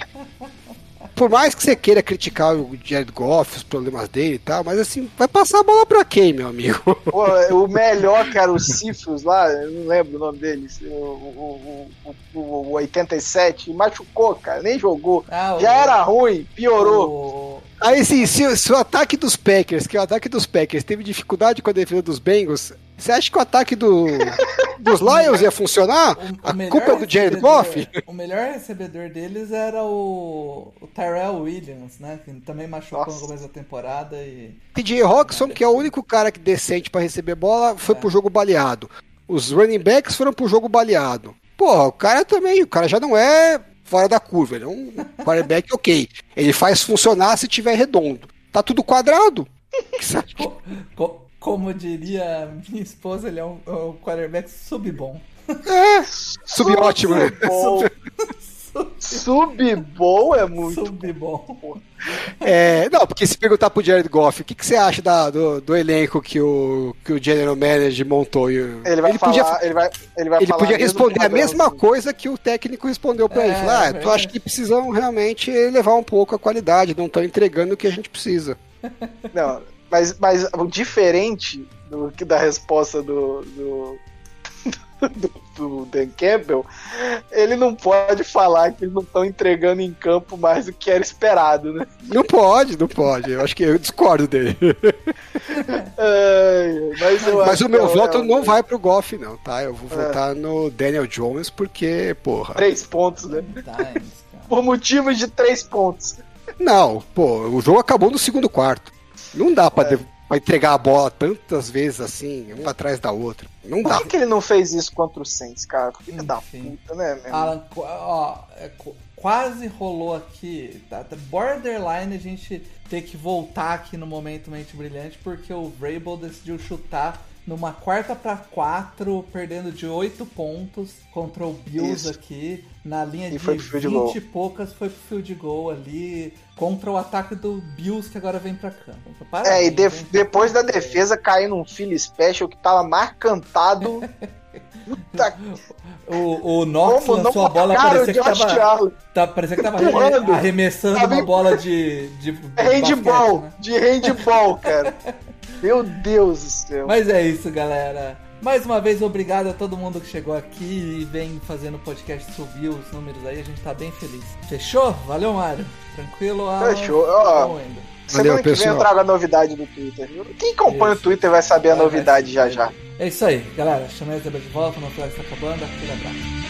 por mais que você queira criticar o Jared Goff, os problemas dele e tal, mas assim, vai passar a bola pra quem, meu amigo? Pô, o melhor que era o Cifros lá, eu não lembro o nome dele, o, o, o, o, o 87, machucou, cara, nem jogou. Ah, o- Já era ruim, piorou. o- Aí assim, se, se o ataque dos Packers, que é o ataque dos Packers, teve dificuldade com a defesa dos Bengals, você acha que o ataque do, dos [LAUGHS] Lions ia funcionar? o- A culpa é do Jared Goff? O melhor recebedor deles era o, o Tyrell Williams, né? Que também machucou Nossa. no começo da temporada e. TJ Roxon, que é o único cara que decente pra receber bola, foi É. pro jogo baleado. Os running backs foram pro jogo baleado. Porra, o cara também, o cara já não é fora da curva, ele é um quarterback [LAUGHS] ok. Ele faz funcionar se tiver redondo. Tá tudo quadrado. [LAUGHS] Co- co- como diria minha esposa, ele é um, um quarterback sub-bom. É, subótimo, né? Bom, Sub-bom [LAUGHS] é muito. Sub-bom. É, não, porque se perguntar pro Jared Goff, o que, que você acha da- do, do elenco que o, que o General Manager montou? E o- Ele vai falar, podia, ele vai, ele vai ele falar podia responder a mesma coisa que o técnico respondeu pra ele. É, Falar, ah, é tu acha que precisam realmente elevar um pouco a qualidade, não estão entregando o que a gente precisa. Não, mas, mas o diferente do, que da resposta do, do, [LAUGHS] do, do Dan Campbell, ele não pode falar que eles não estão entregando em campo mais do que era esperado, né? Não pode, não pode. Eu acho que eu discordo dele. [LAUGHS] Ai, mas Mas o meu é- voto é- não vai pro Goff, não, tá? Eu vou É. votar no Daniel Jones porque, porra. Três pontos, né? Por [LAUGHS] motivos de três pontos. Não, pô, o jogo acabou no segundo quarto. Não dá pra, É. de- pra entregar a bola tantas vezes assim, uma atrás da outra. Não Por dá. que, que ele não fez isso contra o Saints, cara? Filho da Enfim. puta, né, meu? Alan, ó, é, qu- quase rolou aqui. Tá, tá borderline a gente ter que voltar aqui no momento mente brilhante porque o Vrabel decidiu chutar numa quarta pra quatro, perdendo de 8 pontos contra o Bills Isso. aqui. Na linha E de foi 20 goal. e poucas foi pro field goal ali. Contra o ataque do Bills que agora vem pra campo. É, e de- depois da defesa cair num Philly Special que tava mais cantado. [LAUGHS] Puta O, o Knox como lançou a bola, parecia que tava. Tá, parecia que tava Empurrando. arreme- arremessando Tava uma bola de, de, de Handball, né? de handball, cara. Meu Deus do céu. Mas é isso, galera. Mais uma vez, obrigado a todo mundo que chegou aqui e vem fazendo o podcast subir os números aí. A gente tá bem feliz. Fechou? Valeu, Mário. Tranquilo? Alan? Fechou. Ó. Semana Valeu, que vem pessoal. eu trago a novidade do Twitter. viu? Quem acompanha Isso. o Twitter vai saber a vai novidade sim. já já. É isso aí, galera. Chamei a de volta, não vai estar acabando. Aquele abraço.